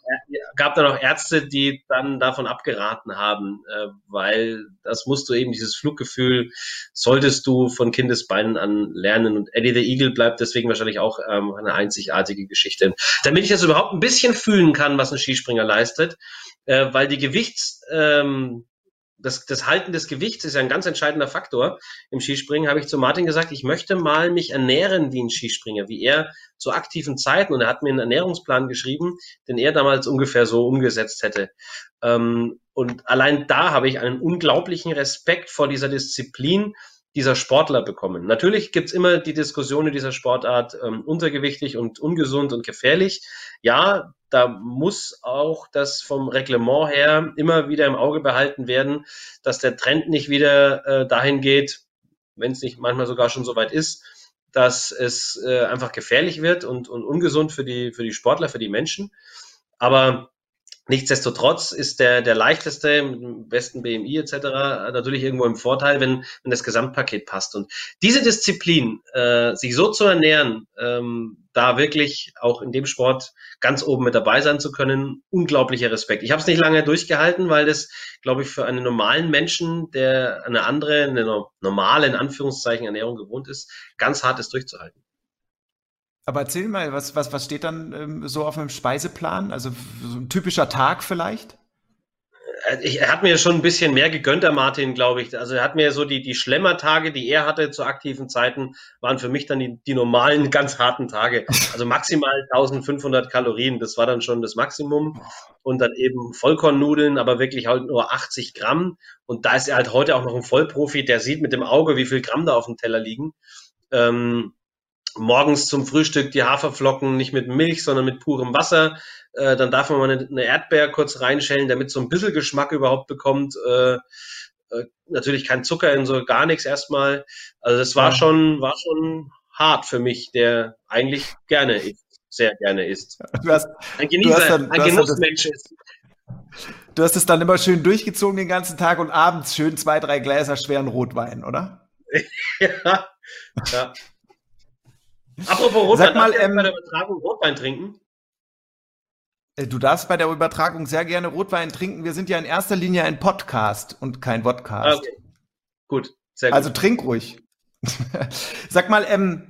gab dann auch Ärzte, die dann davon abgeraten haben, äh, weil das musst du eben, dieses Fluggefühl, solltest du von Kindesbeinen an lernen. Und Eddie the Eagle bleibt deswegen wahrscheinlich auch ähm, eine einzigartige Geschichte. Damit ich das überhaupt ein bisschen fühlen kann, was ein Skispringer leistet, äh, weil die Gewichts, ähm, das, das Halten des Gewichts ist ja ein ganz entscheidender Faktor im Skispringen, habe ich zu Martin gesagt, ich möchte mal mich ernähren wie ein Skispringer, wie er zu aktiven Zeiten. Und er hat mir einen Ernährungsplan geschrieben, den er damals ungefähr so umgesetzt hätte. Ähm, und allein da habe ich einen unglaublichen Respekt vor dieser Disziplin dieser Sportler bekommen. Natürlich gibt's immer die Diskussion in dieser Sportart ähm, untergewichtig und ungesund und gefährlich. Ja, da muss auch das vom Reglement her immer wieder im Auge behalten werden, dass der Trend nicht wieder äh, dahin geht, wenn es nicht manchmal sogar schon so weit ist, dass es äh, einfach gefährlich wird und, und ungesund für die, für die Sportler, für die Menschen. Aber Nichtsdestotrotz ist der, der leichteste mit dem besten BMI etc. natürlich irgendwo im Vorteil, wenn, wenn das Gesamtpaket passt. Und diese Disziplin, äh, sich so zu ernähren, ähm, da wirklich auch in dem Sport ganz oben mit dabei sein zu können, unglaublicher Respekt. Ich habe es nicht lange durchgehalten, weil das, glaube ich, für einen normalen Menschen, der eine andere, eine normale, in Anführungszeichen, Ernährung gewohnt ist, ganz hart ist durchzuhalten. Aber erzähl mal, was, was, was steht dann ähm, so auf einem Speiseplan? Also so ein typischer Tag vielleicht? Äh, ich, er hat mir schon ein bisschen mehr gegönnt, der Martin, glaube ich. Also er hat mir so die, die Schlemmertage, die er hatte zu aktiven Zeiten, waren für mich dann die, die normalen, ganz harten Tage. Also maximal 1500 Kalorien, das war dann schon das Maximum. Und dann eben Vollkornnudeln, aber wirklich halt nur 80 Gramm. Und da ist er halt heute auch noch ein Vollprofi, der sieht mit dem Auge, wie viel Gramm da auf dem Teller liegen. Ähm, morgens zum Frühstück die Haferflocken nicht mit Milch, sondern mit purem Wasser. Äh, dann darf man mal eine, eine, Erdbeer kurz reinschellen, damit so ein bisschen Geschmack überhaupt bekommt. Äh, äh, natürlich kein Zucker in so gar nichts erstmal. Also das war ja. schon, war schon hart für mich, der eigentlich gerne isst. sehr gerne isst. Du hast, ein Genießer, dann, ein Genussmensch ist. Du hast es dann immer schön durchgezogen den ganzen Tag und abends schön zwei, drei Gläser schweren Rotwein, oder? ja. ja. Apropos Rotwein, Sag mal, ähm, bei der Übertragung Rotwein trinken? Äh, du darfst bei der Übertragung sehr gerne Rotwein trinken. Wir sind ja in erster Linie ein Podcast und kein Vodcast. Okay. Gut, sehr gut. Also trink ruhig. Sag mal, ähm,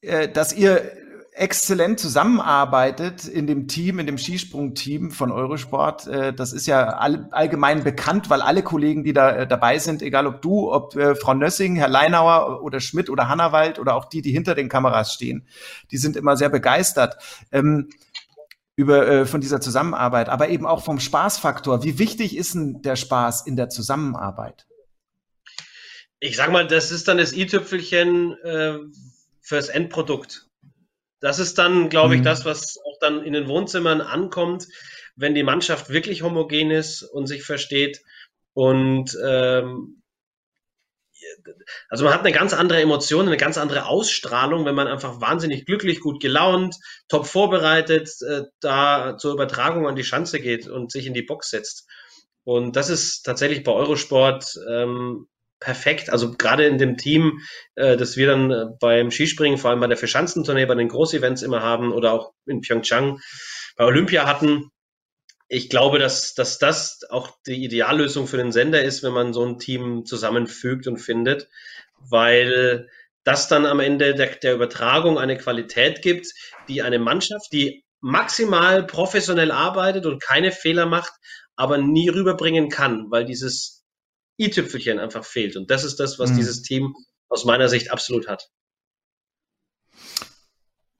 äh, dass ihr exzellent zusammenarbeitet in dem Team, in dem Skisprung-Team von Eurosport. Äh, das ist ja all, allgemein bekannt, weil alle Kollegen, die da äh, dabei sind, egal ob du, ob äh, Frau Nössing, Herr Leinauer oder Schmidt oder Hannawald oder auch die, die hinter den Kameras stehen, die sind immer sehr begeistert. Ähm, über von dieser Zusammenarbeit, aber eben auch vom Spaßfaktor. Wie wichtig ist denn der Spaß in der Zusammenarbeit? Ich sag mal, das ist dann das i-Tüpfelchen äh, fürs Endprodukt. Das ist dann, glaube ich, mhm. das, was auch dann in den Wohnzimmern ankommt, wenn die Mannschaft wirklich homogen ist und sich versteht. Und ähm, also man hat eine ganz andere Emotion, eine ganz andere Ausstrahlung, wenn man einfach wahnsinnig glücklich, gut gelaunt, top vorbereitet, äh, da zur Übertragung an die Schanze geht und sich in die Box setzt. Und das ist tatsächlich bei Eurosport ähm, perfekt. Also gerade in dem Team, äh, das wir dann äh, beim Skispringen, vor allem bei der Verschanzentournee, bei den Großevents immer haben oder auch in Pyeongchang bei Olympia hatten. Ich glaube, dass, dass das auch die Ideallösung für den Sender ist, wenn man so ein Team zusammenfügt und findet, weil das dann am Ende der, der Übertragung eine Qualität gibt, die eine Mannschaft, die maximal professionell arbeitet und keine Fehler macht, aber nie rüberbringen kann, weil dieses i-Tüpfelchen einfach fehlt. Und das ist das, was mhm. dieses Team aus meiner Sicht absolut hat.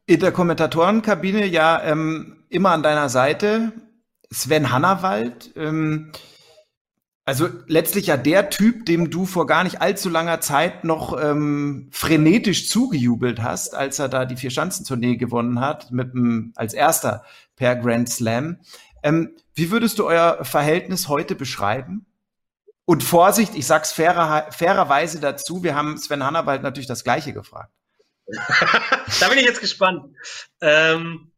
In der Kommentatorenkabine ja ähm, immer an deiner Seite Sven Hannawald. Ähm, also letztlich ja der Typ, dem du vor gar nicht allzu langer Zeit noch ähm, frenetisch zugejubelt hast, als er da die Vier-Schanzentournee gewonnen hat, mit dem, als erster per Grand Slam. Ähm, wie würdest du euer Verhältnis heute beschreiben? Und Vorsicht, ich sag's fairer, fairerweise dazu, wir haben Sven Hannawald natürlich das Gleiche gefragt. da bin ich jetzt gespannt. Ähm,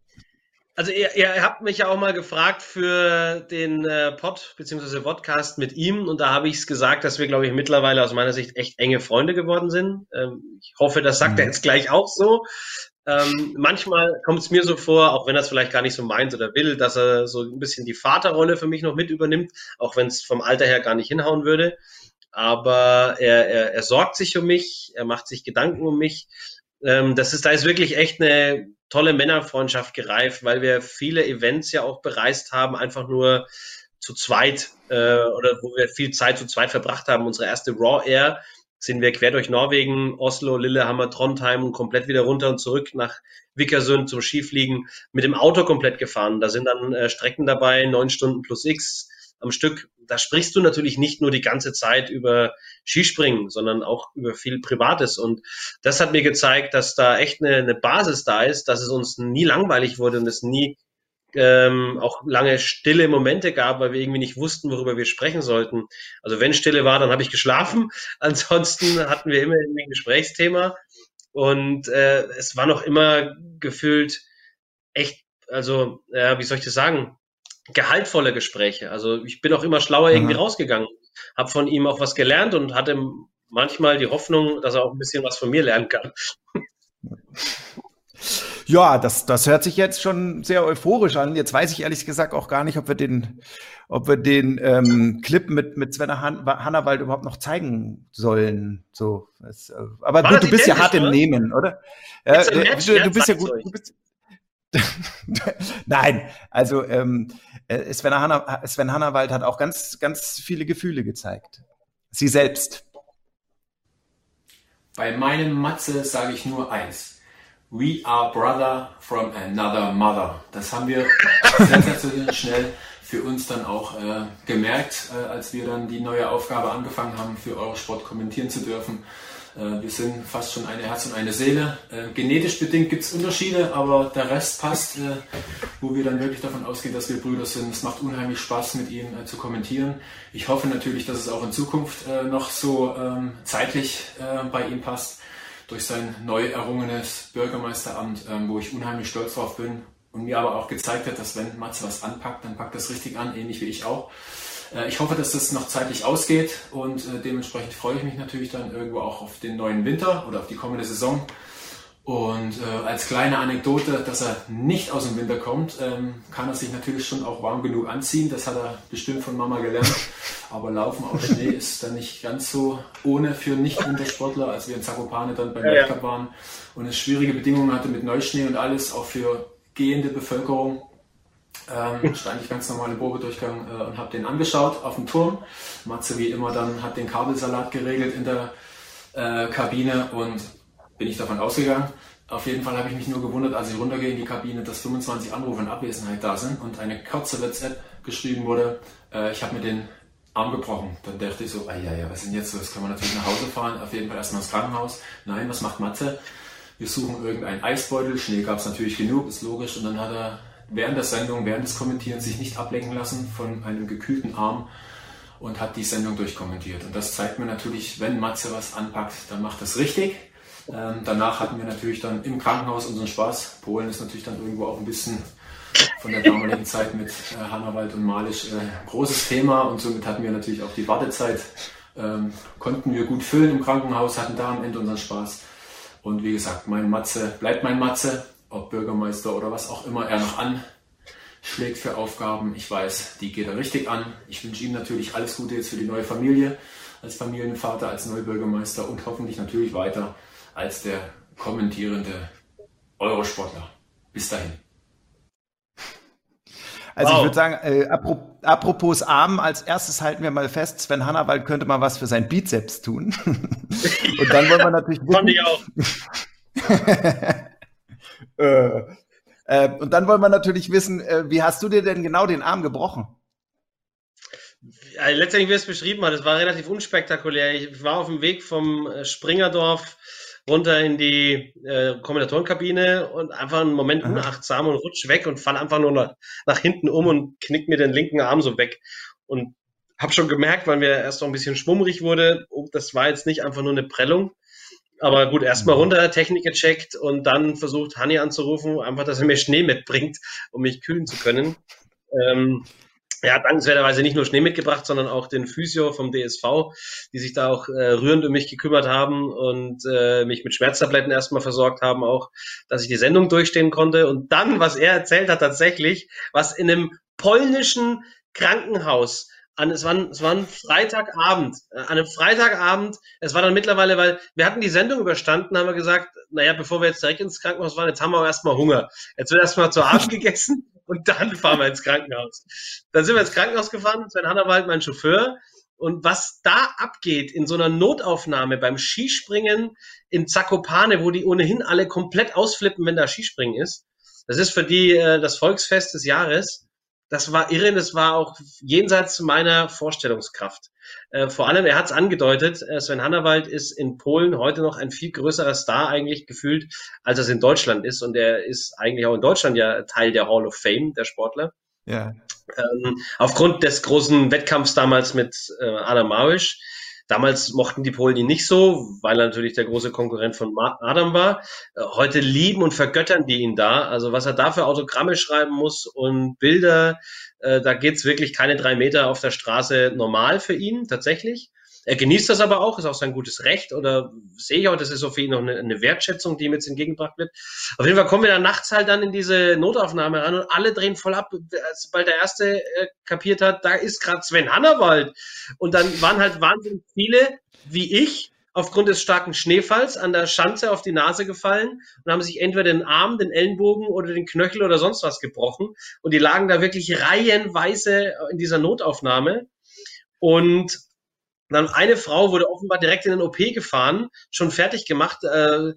also ihr, ihr, habt mich ja auch mal gefragt für den äh, Pod bzw. Podcast mit ihm und da habe ich es gesagt, dass wir, glaube ich, mittlerweile aus meiner Sicht echt enge Freunde geworden sind. Ähm, ich hoffe, das sagt mhm. er jetzt gleich auch so. Ähm, manchmal kommt es mir so vor, auch wenn er es vielleicht gar nicht so meint oder will, dass er so ein bisschen die Vaterrolle für mich noch mit übernimmt, auch wenn es vom Alter her gar nicht hinhauen würde. Aber er, er, er sorgt sich um mich, er macht sich Gedanken um mich. Ähm, das ist, da ist wirklich echt eine tolle Männerfreundschaft gereift, weil wir viele Events ja auch bereist haben, einfach nur zu zweit äh, oder wo wir viel Zeit zu zweit verbracht haben. Unsere erste Raw Air sind wir quer durch Norwegen, Oslo, Lillehammer, Trondheim und komplett wieder runter und zurück nach Vickersund zum Skifliegen mit dem Auto komplett gefahren. Da sind dann äh, Strecken dabei, neun Stunden plus X am Stück. Da sprichst du natürlich nicht nur die ganze Zeit über Skispringen, sondern auch über viel Privates. Und das hat mir gezeigt, dass da echt eine, eine Basis da ist, dass es uns nie langweilig wurde und es nie ähm, auch lange stille Momente gab, weil wir irgendwie nicht wussten, worüber wir sprechen sollten. Also wenn Stille war, dann habe ich geschlafen. Ansonsten hatten wir immer ein Gesprächsthema und äh, es war noch immer gefühlt echt, also ja, wie soll ich das sagen, gehaltvolle Gespräche. Also ich bin auch immer schlauer irgendwie mhm. rausgegangen, habe von ihm auch was gelernt und hatte manchmal die Hoffnung, dass er auch ein bisschen was von mir lernen kann. Ja, das, das hört sich jetzt schon sehr euphorisch an. Jetzt weiß ich ehrlich gesagt auch gar nicht, ob wir den, ob wir den ähm, Clip mit, mit Sven Han Hannawald überhaupt noch zeigen sollen. So, es, äh, aber War gut, du bist ja hart im Nehmen, oder? Äh, du, du bist ja gut. Du bist, Nein, also ähm, äh, Sven, Hanna, Sven Hannawald hat auch ganz, ganz viele Gefühle gezeigt. Sie selbst. Bei meinem Matze sage ich nur eins. We are brother from another mother. Das haben wir sensationell schnell für uns dann auch äh, gemerkt, äh, als wir dann die neue Aufgabe angefangen haben, für Eurosport kommentieren zu dürfen. Äh, wir sind fast schon eine Herz und eine Seele. Äh, genetisch bedingt gibt es Unterschiede, aber der Rest passt, äh, wo wir dann wirklich davon ausgehen, dass wir Brüder sind. Es macht unheimlich Spaß, mit ihnen äh, zu kommentieren. Ich hoffe natürlich, dass es auch in Zukunft noch so ähm, zeitlich bei ihm passt. Durch sein neu errungenes Bürgermeisteramt, ähm, wo ich unheimlich stolz drauf bin und mir aber auch gezeigt hat, dass wenn Matze was anpackt, dann packt das richtig an, ähnlich wie ich auch. Äh, ich hoffe, dass das noch zeitlich ausgeht und äh, dementsprechend freue ich mich natürlich dann irgendwo auch auf den neuen Winter oder auf die kommende Saison. Und äh, als kleine Anekdote, dass er nicht aus dem Winter kommt, ähm, kann er sich natürlich schon auch warm genug anziehen. Das hat er bestimmt von Mama gelernt. Aber Laufen auf Schnee ist dann nicht ganz so ohne für Nicht-Wintersportler, als wir in Zakopane dann beim ja, Weltcup waren und es schwierige Bedingungen hatte mit Neuschnee und alles, auch für gehende Bevölkerung. Ähm, stand ich ganz normal im Probedurchgang äh, und habe den angeschaut auf dem Turm. Matze wie immer dann hat den Kabelsalat geregelt in der äh, Kabine und bin ich davon ausgegangen. Auf jeden Fall habe ich mich nur gewundert, als ich runtergehe in die Kabine, dass 25 Anrufe in Abwesenheit da sind und eine kurze WhatsApp geschrieben wurde, äh, ich habe mir den Arm gebrochen. Dann dachte ich so, ah ja, ja, was ist denn jetzt so? Jetzt können wir natürlich nach Hause fahren, auf jeden Fall erstmal ins Krankenhaus. Nein, was macht Matze? Wir suchen irgendeinen Eisbeutel, Schnee gab es natürlich genug, ist logisch. Und dann hat er während der Sendung, während des Kommentierens sich nicht ablenken lassen von einem gekühlten Arm und hat die Sendung durchkommentiert. Und das zeigt mir natürlich, wenn Matze was anpackt, dann macht das richtig. Ähm, danach hatten wir natürlich dann im Krankenhaus unseren Spaß. Polen ist natürlich dann irgendwo auch ein bisschen von der damaligen Zeit mit äh, Hannawald und Malisch äh, großes Thema und somit hatten wir natürlich auch die Wartezeit, ähm, konnten wir gut füllen im Krankenhaus, hatten da am Ende unseren Spaß. Und wie gesagt, mein Matze bleibt mein Matze, ob Bürgermeister oder was auch immer er noch anschlägt für Aufgaben. Ich weiß, die geht er richtig an. Ich wünsche ihm natürlich alles Gute jetzt für die neue Familie, als Familienvater, als Neubürgermeister und hoffentlich natürlich weiter als der kommentierende Eurosportler. Bis dahin. Also wow. ich würde sagen, äh, apropos Arm, als erstes halten wir mal fest, Sven Hannawald könnte mal was für sein Bizeps tun. Und dann wollen wir natürlich wissen, ich auch. äh, äh, und dann wollen wir natürlich wissen, äh, wie hast du dir denn genau den Arm gebrochen? Letztendlich, wie es beschrieben hat, es war relativ unspektakulär. Ich war auf dem Weg vom äh, Springerdorf runter in die äh, Kommentatorenkabine und einfach einen Moment Aha. unachtsam und rutsch weg und fall einfach nur nach, nach hinten um und knick mir den linken Arm so weg. Und habe schon gemerkt, weil mir erst noch ein bisschen schwummrig wurde, oh, das war jetzt nicht einfach nur eine Prellung. Aber gut, erstmal mhm. runter, Technik gecheckt und dann versucht, Hani anzurufen, einfach, dass er mir Schnee mitbringt, um mich kühlen zu können. Ähm, er hat dankenswerterweise nicht nur Schnee mitgebracht, sondern auch den Physio vom DSV, die sich da auch äh, rührend um mich gekümmert haben und äh, mich mit Schmerztabletten erstmal versorgt haben, auch, dass ich die Sendung durchstehen konnte. Und dann, was er erzählt hat tatsächlich, was in einem polnischen Krankenhaus an, es war, es war ein Freitagabend, äh, an einem Freitagabend, es war dann mittlerweile, weil wir hatten die Sendung überstanden, haben wir gesagt, naja, bevor wir jetzt direkt ins Krankenhaus fahren, jetzt haben wir erstmal Hunger. Jetzt wird erstmal zu Abend gegessen und dann fahren wir ins Krankenhaus. Dann sind wir ins Krankenhaus gefahren, Sven Hannawald, mein Chauffeur. Und was da abgeht in so einer Notaufnahme beim Skispringen in Zakopane, wo die ohnehin alle komplett ausflippen, wenn da Skispringen ist, das ist für die äh, das Volksfest des Jahres. Das war irre, das war auch jenseits meiner Vorstellungskraft. Äh, vor allem, er hat es angedeutet, äh, Sven Hannawald ist in Polen heute noch ein viel größerer Star eigentlich gefühlt, als es in Deutschland ist. Und er ist eigentlich auch in Deutschland ja Teil der Hall of Fame der Sportler. Ja. Ähm, aufgrund des großen Wettkampfs damals mit äh, Adam Małysz Damals mochten die Polen ihn nicht so, weil er natürlich der große Konkurrent von Adam war. Äh, heute lieben und vergöttern die ihn da. Also was er da für Autogramme schreiben muss und Bilder, äh, da geht's wirklich keine drei Meter auf der Straße normal für ihn tatsächlich. Er genießt das aber auch, ist auch sein gutes Recht oder sehe ich auch, das ist so für ihn noch eine, eine, Wertschätzung, die ihm jetzt entgegengebracht wird. Auf jeden Fall kommen wir dann nachts halt dann in diese Notaufnahme ran und alle drehen voll ab, sobald der Erste äh, kapiert hat, da ist gerade Sven Hannawald. Und dann waren halt wahnsinnig viele, wie ich, aufgrund des starken Schneefalls an der Schanze auf die Nase gefallen und haben sich entweder den Arm, den Ellenbogen oder den Knöchel oder sonst was gebrochen. Und die lagen da wirklich reihenweise in dieser Notaufnahme. Und dann eine Frau wurde offenbar direkt in den OP gefahren, schon fertig gemacht. Äh,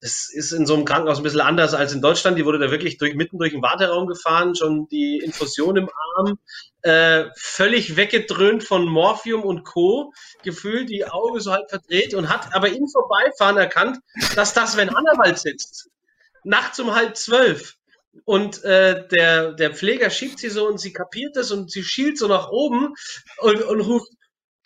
das ist in so einem Krankenhaus ein bisschen anders als in Deutschland. Die wurde da wirklich durch, mitten durch den Warteraum gefahren, schon die Infusion im Arm, äh, völlig weggedröhnt von Morphium und Co. gefühlt, die Augen so halb verdreht und hat aber im Vorbeifahren erkannt, dass das wenn Annawald sitzt. Nachts um halb zwölf. Und äh, der, der Pfleger schiebt sie so und sie kapiert das und sie schielt so nach oben und, und ruft,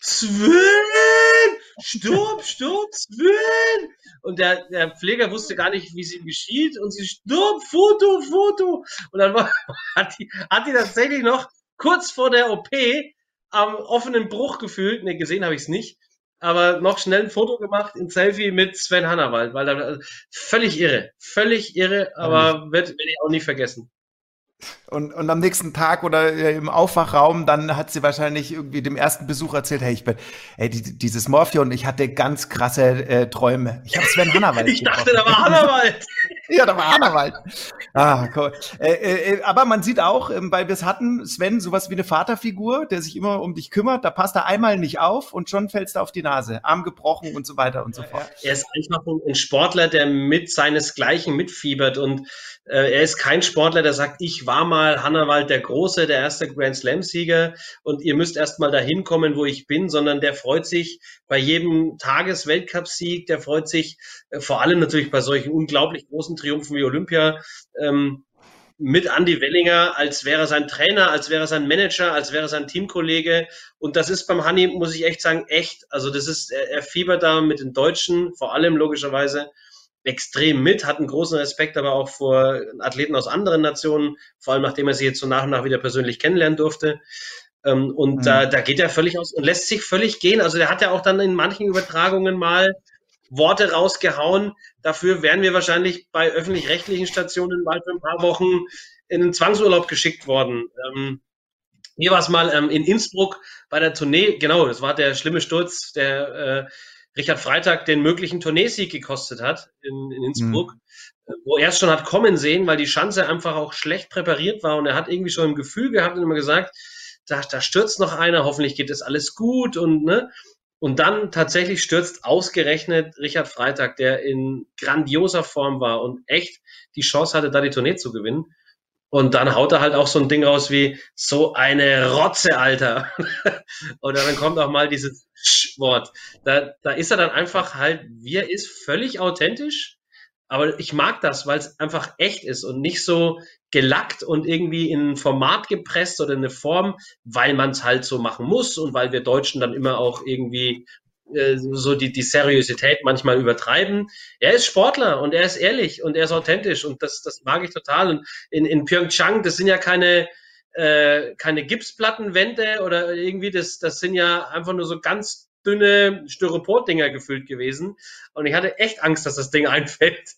Sven! Stopp, stopp, Sven! Und der, der Pfleger wusste gar nicht, wie es ihm geschieht. Und sie, stopp, Foto, Foto. Und dann war, hat, die, hat die tatsächlich noch kurz vor der OP am offenen Bruch gefühlt. Ne, gesehen habe ich es nicht. Aber noch schnell ein Foto gemacht, ein Selfie mit Sven Hannawald, weil da also völlig irre, völlig irre, aber wird, werde ich auch nie vergessen. Und, und am nächsten Tag oder äh, im Aufwachraum, dann hat sie wahrscheinlich irgendwie dem ersten Besuch erzählt, hey, ich bin, hey, die, dieses Morphion, ich hatte ganz krasse äh, Träume. Ich habe Sven Hannawald. ich dachte, da war Hannawald. ja, da war Hannawald. Ah, cool. Äh, äh, aber man sieht auch, äh, weil wir es hatten, Sven, sowas wie eine Vaterfigur, der sich immer um dich kümmert, da passt er einmal nicht auf und schon fällst du auf die Nase. Arm gebrochen und so weiter und so fort. Er ist einfach ein Sportler, der mit seinesgleichen mitfiebert und äh, er ist kein Sportler, der sagt, ich war mal Hannawald der Große, der erste Grand Slam-Sieger und ihr müsst erst mal dahin kommen, wo ich bin, sondern der freut sich bei jedem Tages-Weltcup-Sieg, der freut sich äh, vor allem natürlich bei solchen unglaublich großen Triumphen wie Olympia ähm, mit Andy Wellinger, als wäre sein Trainer, als wäre sein Manager, als wäre sein Teamkollege. Und das ist beim Hanni, muss ich echt sagen, echt. Also das ist, er, er fiebert da mit den Deutschen, vor allem logischerweise, extrem mit, hat einen großen Respekt aber auch vor Athleten aus anderen Nationen, vor allem nachdem er sie jetzt so nach und nach wieder persönlich kennenlernen durfte. Ähm, und mhm. da, da geht er völlig aus und lässt sich völlig gehen. Also der hat ja auch dann in manchen Übertragungen mal Worte rausgehauen. Dafür wären wir wahrscheinlich bei öffentlich-rechtlichen Stationen bald für ein paar Wochen in einen Zwangsurlaub geschickt worden. Ähm, hier war es mal ähm, in Innsbruck bei der Tournee, genau, das war der schlimme Sturz, der äh, Richard Freitag den möglichen Tourneesieg gekostet hat in, in Innsbruck, mhm. wo er es schon hat kommen sehen, weil die Schanze einfach auch schlecht präpariert war und er hat irgendwie schon ein Gefühl gehabt und immer gesagt, da, da stürzt noch einer, hoffentlich geht das alles gut und ne. Und dann tatsächlich stürzt ausgerechnet Richard Freitag, der in grandioser Form war und echt die Chance hatte, da die Tournee zu gewinnen. Und dann haut er halt auch so ein Ding raus wie so eine Rotze, Alter. Oder dann kommt auch mal dieses Wort. Da, da ist er dann einfach halt, wie er ist, völlig authentisch. Aber ich mag das, weil es einfach echt ist und nicht so gelackt und irgendwie in ein Format gepresst oder in eine Form, weil man es halt so machen muss und weil wir Deutschen dann immer auch irgendwie äh, so die, die Seriosität manchmal übertreiben. Er ist Sportler und er ist ehrlich und er ist authentisch und das, das mag ich total. Und in, in Pyeongchang, das sind ja keine, äh, keine Gipsplattenwände oder irgendwie, das, das sind ja einfach nur so ganz dünne Styropor-Dinger gefüllt gewesen. Und ich hatte echt Angst, dass das Ding einfällt.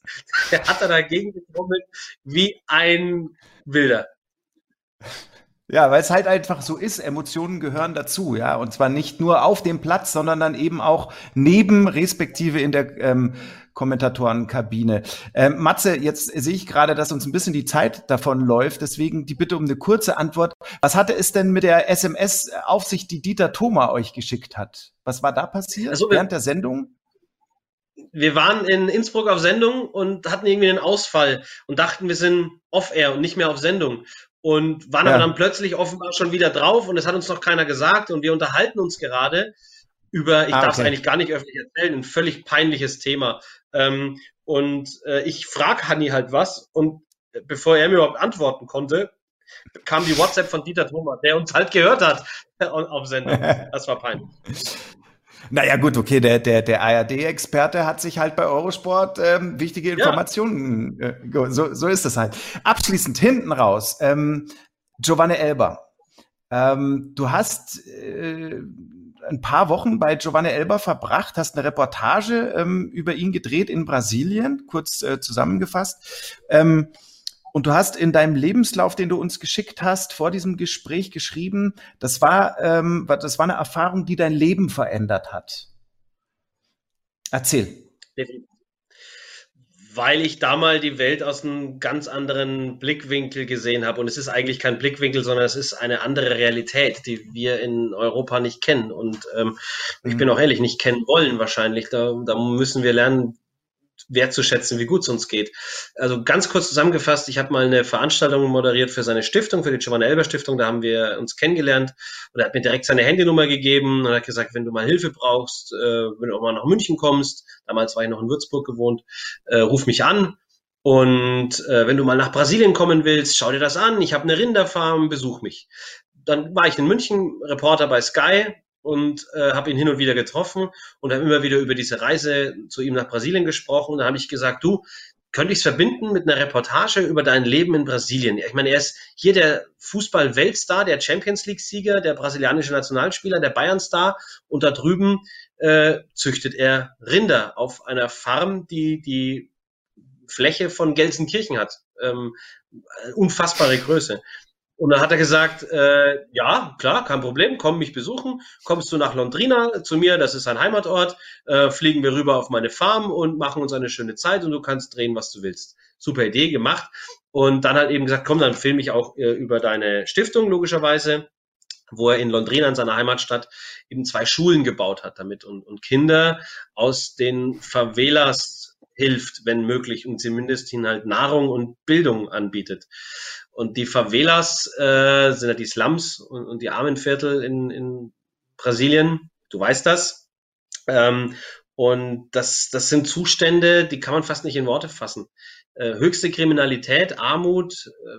Der hat da dagegen getrommelt wie ein Wilder. Ja, weil es halt einfach so ist, Emotionen gehören dazu, ja, und zwar nicht nur auf dem Platz, sondern dann eben auch neben, respektive in der ähm, Kommentatorenkabine. Ähm, Matze, jetzt sehe ich gerade, dass uns ein bisschen die Zeit davon läuft, deswegen die Bitte um eine kurze Antwort. Was hatte es denn mit der SMS auf sich, die Dieter Thoma euch geschickt hat? Was war da passiert also, während der Sendung? wir waren in Innsbruck auf Sendung und hatten irgendwie einen Ausfall und dachten, wir sind off-air und nicht mehr auf Sendung und waren ja. aber dann plötzlich offenbar schon wieder drauf und es hat uns noch keiner gesagt und wir unterhalten uns gerade über, ich ah, darf es eigentlich gar nicht öffentlich erzählen, ein völlig peinliches Thema. Ähm, und äh, ich frage Hanni halt was und bevor er mir überhaupt antworten konnte, kam die WhatsApp von Dieter Thomas, der uns halt gehört hat auf Sendung. Das war peinlich. Naja, gut, okay, der, der, der ARD-Experte hat sich halt bei Eurosport ähm, wichtige Informationen, ja. äh, so, so ist es halt. Abschließend hinten raus, ähm, Giovanni Elber. Ähm, du hast äh, ein paar Wochen bei Giovanni Elber verbracht, hast eine Reportage ähm, über ihn gedreht in Brasilien, kurz äh, zusammengefasst. Ähm, und du hast in deinem Lebenslauf, den du uns geschickt hast, vor diesem Gespräch geschrieben, das war, ähm, das war eine Erfahrung, die dein Leben verändert hat. Erzähl. Weil ich da mal die Welt aus einem ganz anderen Blickwinkel gesehen habe. Und es ist eigentlich kein Blickwinkel, sondern es ist eine andere Realität, die wir in Europa nicht kennen. Und ähm, ich bin mhm. auch ehrlich, nicht kennen wollen wahrscheinlich. Da, da müssen wir lernen, wertzuschätzen, wie gut es uns geht. Also ganz kurz zusammengefasst, ich habe mal eine Veranstaltung moderiert für seine Stiftung, für die Giovanni Elber Stiftung, da haben wir uns kennengelernt und er hat mir direkt seine Handynummer gegeben und hat gesagt, wenn du mal Hilfe brauchst, äh, wenn du auch mal nach München kommst, damals war ich noch in Würzburg gewohnt, äh, ruf mich an. Und äh, wenn du mal nach Brasilien kommen willst, schau dir das an. Ich habe eine Rinderfarm, besuch mich. Dann war ich in München, Reporter bei Sky und äh, habe ihn hin und wieder getroffen und habe immer wieder über diese Reise zu ihm nach Brasilien gesprochen. Und da habe ich gesagt, du, könnte ich es verbinden mit einer Reportage über dein Leben in Brasilien. Ich meine, er ist hier der Fußball-Weltstar, der Champions League-Sieger, der brasilianische Nationalspieler, der Bayern-Star und da drüben äh, züchtet er Rinder auf einer Farm, die die Fläche von Gelsenkirchen hat. Ähm, unfassbare Größe. Und dann hat er gesagt, äh, ja, klar, kein Problem, komm mich besuchen. Kommst du nach Londrina zu mir, das ist sein Heimatort, äh, fliegen wir rüber auf meine Farm und machen uns eine schöne Zeit und du kannst drehen, was du willst. Super Idee, gemacht. Und dann hat eben gesagt, komm, dann filme ich auch äh, über deine Stiftung, logischerweise, wo er in Londrina, in seiner Heimatstadt, eben zwei Schulen gebaut hat damit und, und Kinder aus den Favelas hilft, wenn möglich, und zumindest ihnen halt Nahrung und Bildung anbietet. Und die Favelas äh, sind ja die Slums und, und die Armenviertel in, in Brasilien. Du weißt das. Ähm, und das, das sind Zustände, die kann man fast nicht in Worte fassen. Äh, höchste Kriminalität, Armut, äh,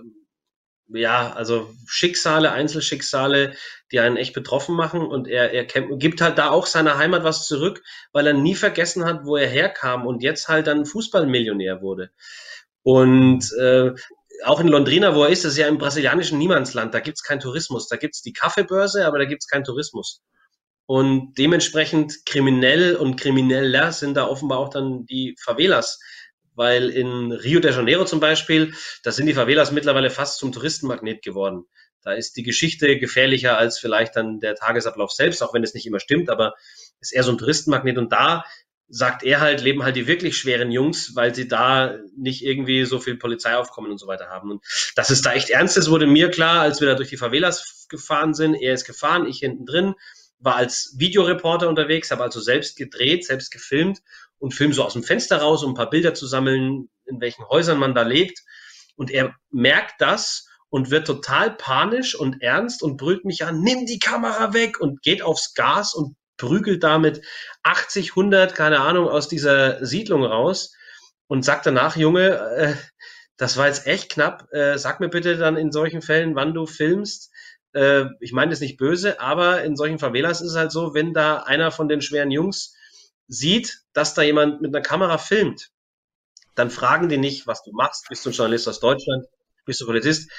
ja, also Schicksale, Einzelschicksale, die einen echt betroffen machen. Und er, er gibt halt da auch seiner Heimat was zurück, weil er nie vergessen hat, wo er herkam und jetzt halt dann Fußballmillionär wurde. Und äh, auch in Londrina, wo er ist, das ist ja im brasilianischen Niemandsland, da gibt's keinen Tourismus. Da gibt's die Kaffeebörse, aber da gibt's keinen Tourismus. Und dementsprechend kriminell und krimineller sind da offenbar auch dann die Favelas. Weil in Rio de Janeiro zum Beispiel, da sind die Favelas mittlerweile fast zum Touristenmagnet geworden. Da ist die Geschichte gefährlicher als vielleicht dann der Tagesablauf selbst, auch wenn es nicht immer stimmt, aber ist eher so ein Touristenmagnet. Und da sagt er halt, leben halt die wirklich schweren Jungs, weil sie da nicht irgendwie so viel Polizeiaufkommen und so weiter haben. Und dass es da echt ernst ist, wurde mir klar, als wir da durch die Favelas gefahren sind. Er ist gefahren, ich hinten drin, war als Videoreporter unterwegs, habe also selbst gedreht, selbst gefilmt und film so aus dem Fenster raus, um ein paar Bilder zu sammeln, in welchen Häusern man da lebt. Und er merkt das und wird total panisch und ernst und brüllt mich an, nimm die Kamera weg und geht aufs Gas und prügelt damit 80, 100, keine Ahnung, aus dieser Siedlung raus und sagt danach, Junge, äh, das war jetzt echt knapp. Äh, sag mir bitte dann in solchen Fällen, wann du filmst. Äh, ich meine das nicht böse, aber in solchen Favelas ist es halt so, wenn da einer von den schweren Jungs sieht, dass da jemand mit einer Kamera filmt, dann fragen die nicht, was du machst. Bist du ein Journalist aus Deutschland? Bist du Polizist?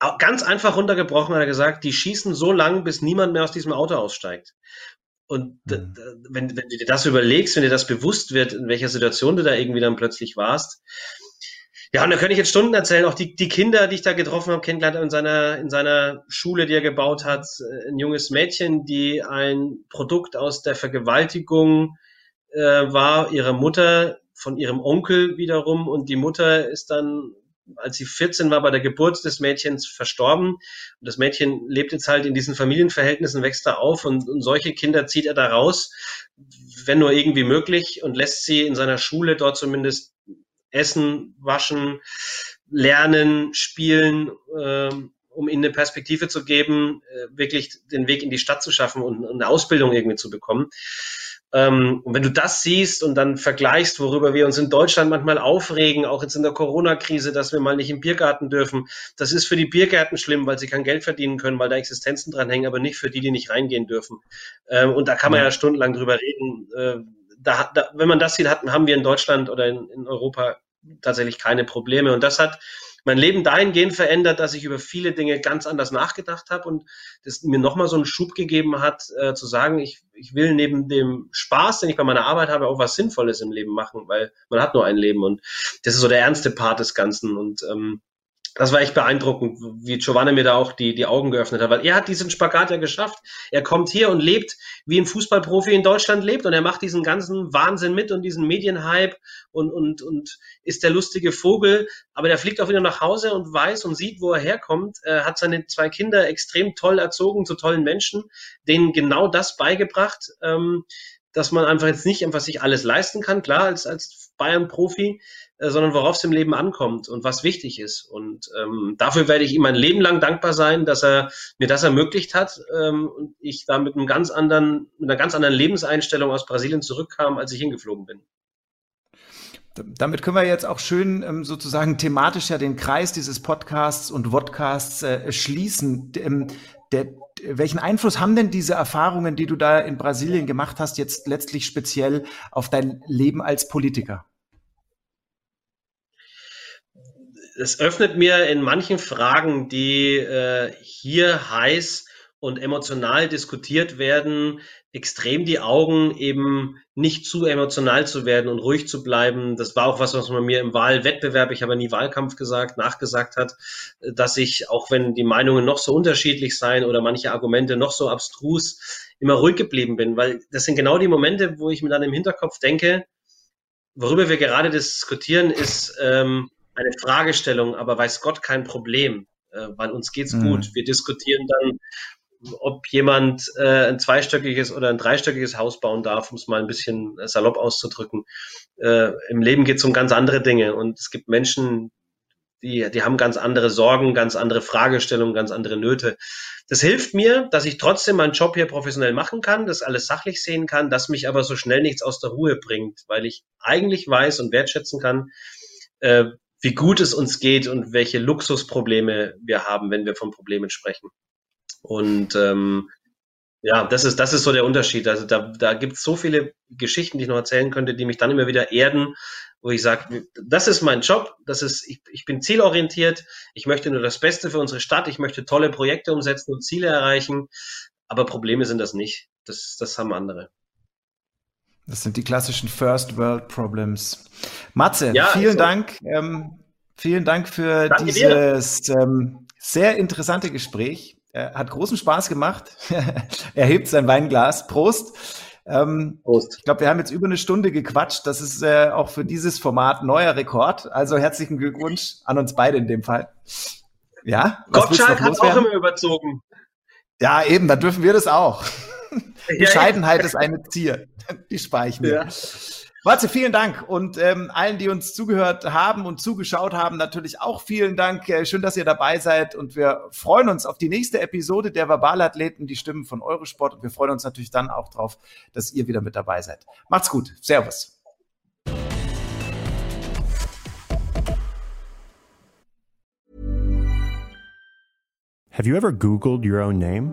Äh, ganz einfach runtergebrochen hat er gesagt, die schießen so lang, bis niemand mehr aus diesem Auto aussteigt. Und mhm. wenn, wenn du dir das überlegst, wenn dir das bewusst wird, in welcher Situation du da irgendwie dann plötzlich warst, ja, und da könnte ich jetzt Stunden erzählen, auch die, die Kinder, die ich da getroffen habe, kennengelernt in seiner, in seiner Schule, die er gebaut hat, ein junges Mädchen, die ein Produkt aus der Vergewaltigung äh, war, ihrer Mutter, von ihrem Onkel wiederum, und die Mutter ist dann als sie 14 war, bei der Geburt des Mädchens verstorben. Und das Mädchen lebt jetzt halt in diesen Familienverhältnissen, wächst da auf. Und, und solche Kinder zieht er da raus, wenn nur irgendwie möglich und lässt sie in seiner Schule dort zumindest essen, waschen, lernen, spielen, äh, um ihnen eine Perspektive zu geben, äh, wirklich den Weg in die Stadt zu schaffen und, und eine Ausbildung irgendwie zu bekommen. Ähm, und wenn du das siehst und dann vergleichst, worüber wir uns in Deutschland manchmal aufregen, auch jetzt in der Corona-Krise, dass wir mal nicht im Biergarten dürfen, das ist für die Biergärten schlimm, weil sie kein Geld verdienen können, weil da Existenzen dran hängen, aber nicht für die, die nicht reingehen dürfen. Ähm, und da kann man ja, ja stundenlang drüber reden. Äh, da, da, wenn man das sieht, hat, haben wir in Deutschland oder in, in Europa tatsächlich keine Probleme. Und das hat mein Leben dahingehend verändert, dass ich über viele Dinge ganz anders nachgedacht habe und das mir nochmal so einen Schub gegeben hat, äh, zu sagen, ich, ich will neben dem Spaß, den ich bei meiner Arbeit habe, auch was Sinnvolles im Leben machen, weil man hat nur ein Leben und das ist so der ernste Part des Ganzen und ähm, das war echt beeindruckend, wie Giovanni mir da auch die, die Augen geöffnet hat, weil er hat diesen Spagat ja geschafft. Er kommt hier und lebt, wie ein Fußballprofi in Deutschland lebt. Und er macht diesen ganzen Wahnsinn mit und diesen Medienhype und, und, und ist der lustige Vogel, aber der fliegt auch wieder nach Hause und weiß und sieht, wo er herkommt, er hat seine zwei Kinder extrem toll erzogen, zu tollen Menschen, denen genau das beigebracht, ähm, dass man einfach jetzt nicht einfach sich alles leisten kann, klar, als, als Bayern-Profi, sondern worauf es im Leben ankommt und was wichtig ist. Und ähm, dafür werde ich ihm ein Leben lang dankbar sein, dass er mir das ermöglicht hat ähm, und ich da mit einem ganz anderen, mit einer ganz anderen Lebenseinstellung aus Brasilien zurückkam, als ich hingeflogen bin. Damit können wir jetzt auch schön ähm, sozusagen thematisch ja den Kreis dieses Podcasts und Vodcasts äh, schließen. Ähm, der, welchen Einfluss haben denn diese Erfahrungen, die du da in Brasilien gemacht hast, jetzt letztlich speziell auf dein Leben als Politiker? Es öffnet mir in manchen Fragen, die äh, hier heiß und emotional diskutiert werden, extrem die Augen, eben nicht zu emotional zu werden und ruhig zu bleiben. Das war auch was, was man mir im Wahlwettbewerb, ich habe nie Wahlkampf gesagt, nachgesagt hat, dass ich, auch wenn die Meinungen noch so unterschiedlich seien oder manche Argumente noch so abstrus, immer ruhig geblieben bin, weil das sind genau die Momente, wo ich mir dann im Hinterkopf denke, worüber wir gerade diskutieren, ist ähm, eine Fragestellung, aber weiß Gott kein Problem, äh, weil uns geht's mhm. gut. Wir diskutieren dann ob jemand äh, ein zweistöckiges oder ein dreistöckiges Haus bauen darf, um es mal ein bisschen salopp auszudrücken. Äh, Im Leben geht es um ganz andere Dinge und es gibt Menschen, die, die haben ganz andere Sorgen, ganz andere Fragestellungen, ganz andere Nöte. Das hilft mir, dass ich trotzdem meinen Job hier professionell machen kann, das alles sachlich sehen kann, dass mich aber so schnell nichts aus der Ruhe bringt, weil ich eigentlich weiß und wertschätzen kann, äh, wie gut es uns geht und welche Luxusprobleme wir haben, wenn wir von Problemen sprechen. Und ähm, ja, das ist, das ist so der Unterschied. Also da, da gibt es so viele Geschichten, die ich noch erzählen könnte, die mich dann immer wieder erden, wo ich sage, das ist mein Job, das ist, ich, ich bin zielorientiert, ich möchte nur das Beste für unsere Stadt, ich möchte tolle Projekte umsetzen und Ziele erreichen, aber Probleme sind das nicht. Das, das haben andere. Das sind die klassischen First World Problems. Matze, ja, vielen also, Dank. Ähm, vielen Dank für dieses ähm, sehr interessante Gespräch. Er hat großen Spaß gemacht. er hebt sein Weinglas. Prost. Ähm, Prost. Ich glaube, wir haben jetzt über eine Stunde gequatscht. Das ist äh, auch für dieses Format neuer Rekord. Also herzlichen Glückwunsch an uns beide in dem Fall. Ja, Gottschalk hat auch immer überzogen. Ja, eben, dann dürfen wir das auch. Bescheidenheit ist eine Zier. Die speichern wir. Ja. Matze, vielen Dank und ähm, allen, die uns zugehört haben und zugeschaut haben, natürlich auch vielen Dank. Äh, schön, dass ihr dabei seid und wir freuen uns auf die nächste Episode der Verbalathleten, die Stimmen von Eurosport und wir freuen uns natürlich dann auch drauf, dass ihr wieder mit dabei seid. Macht's gut. Servus. Have you ever Googled your own name?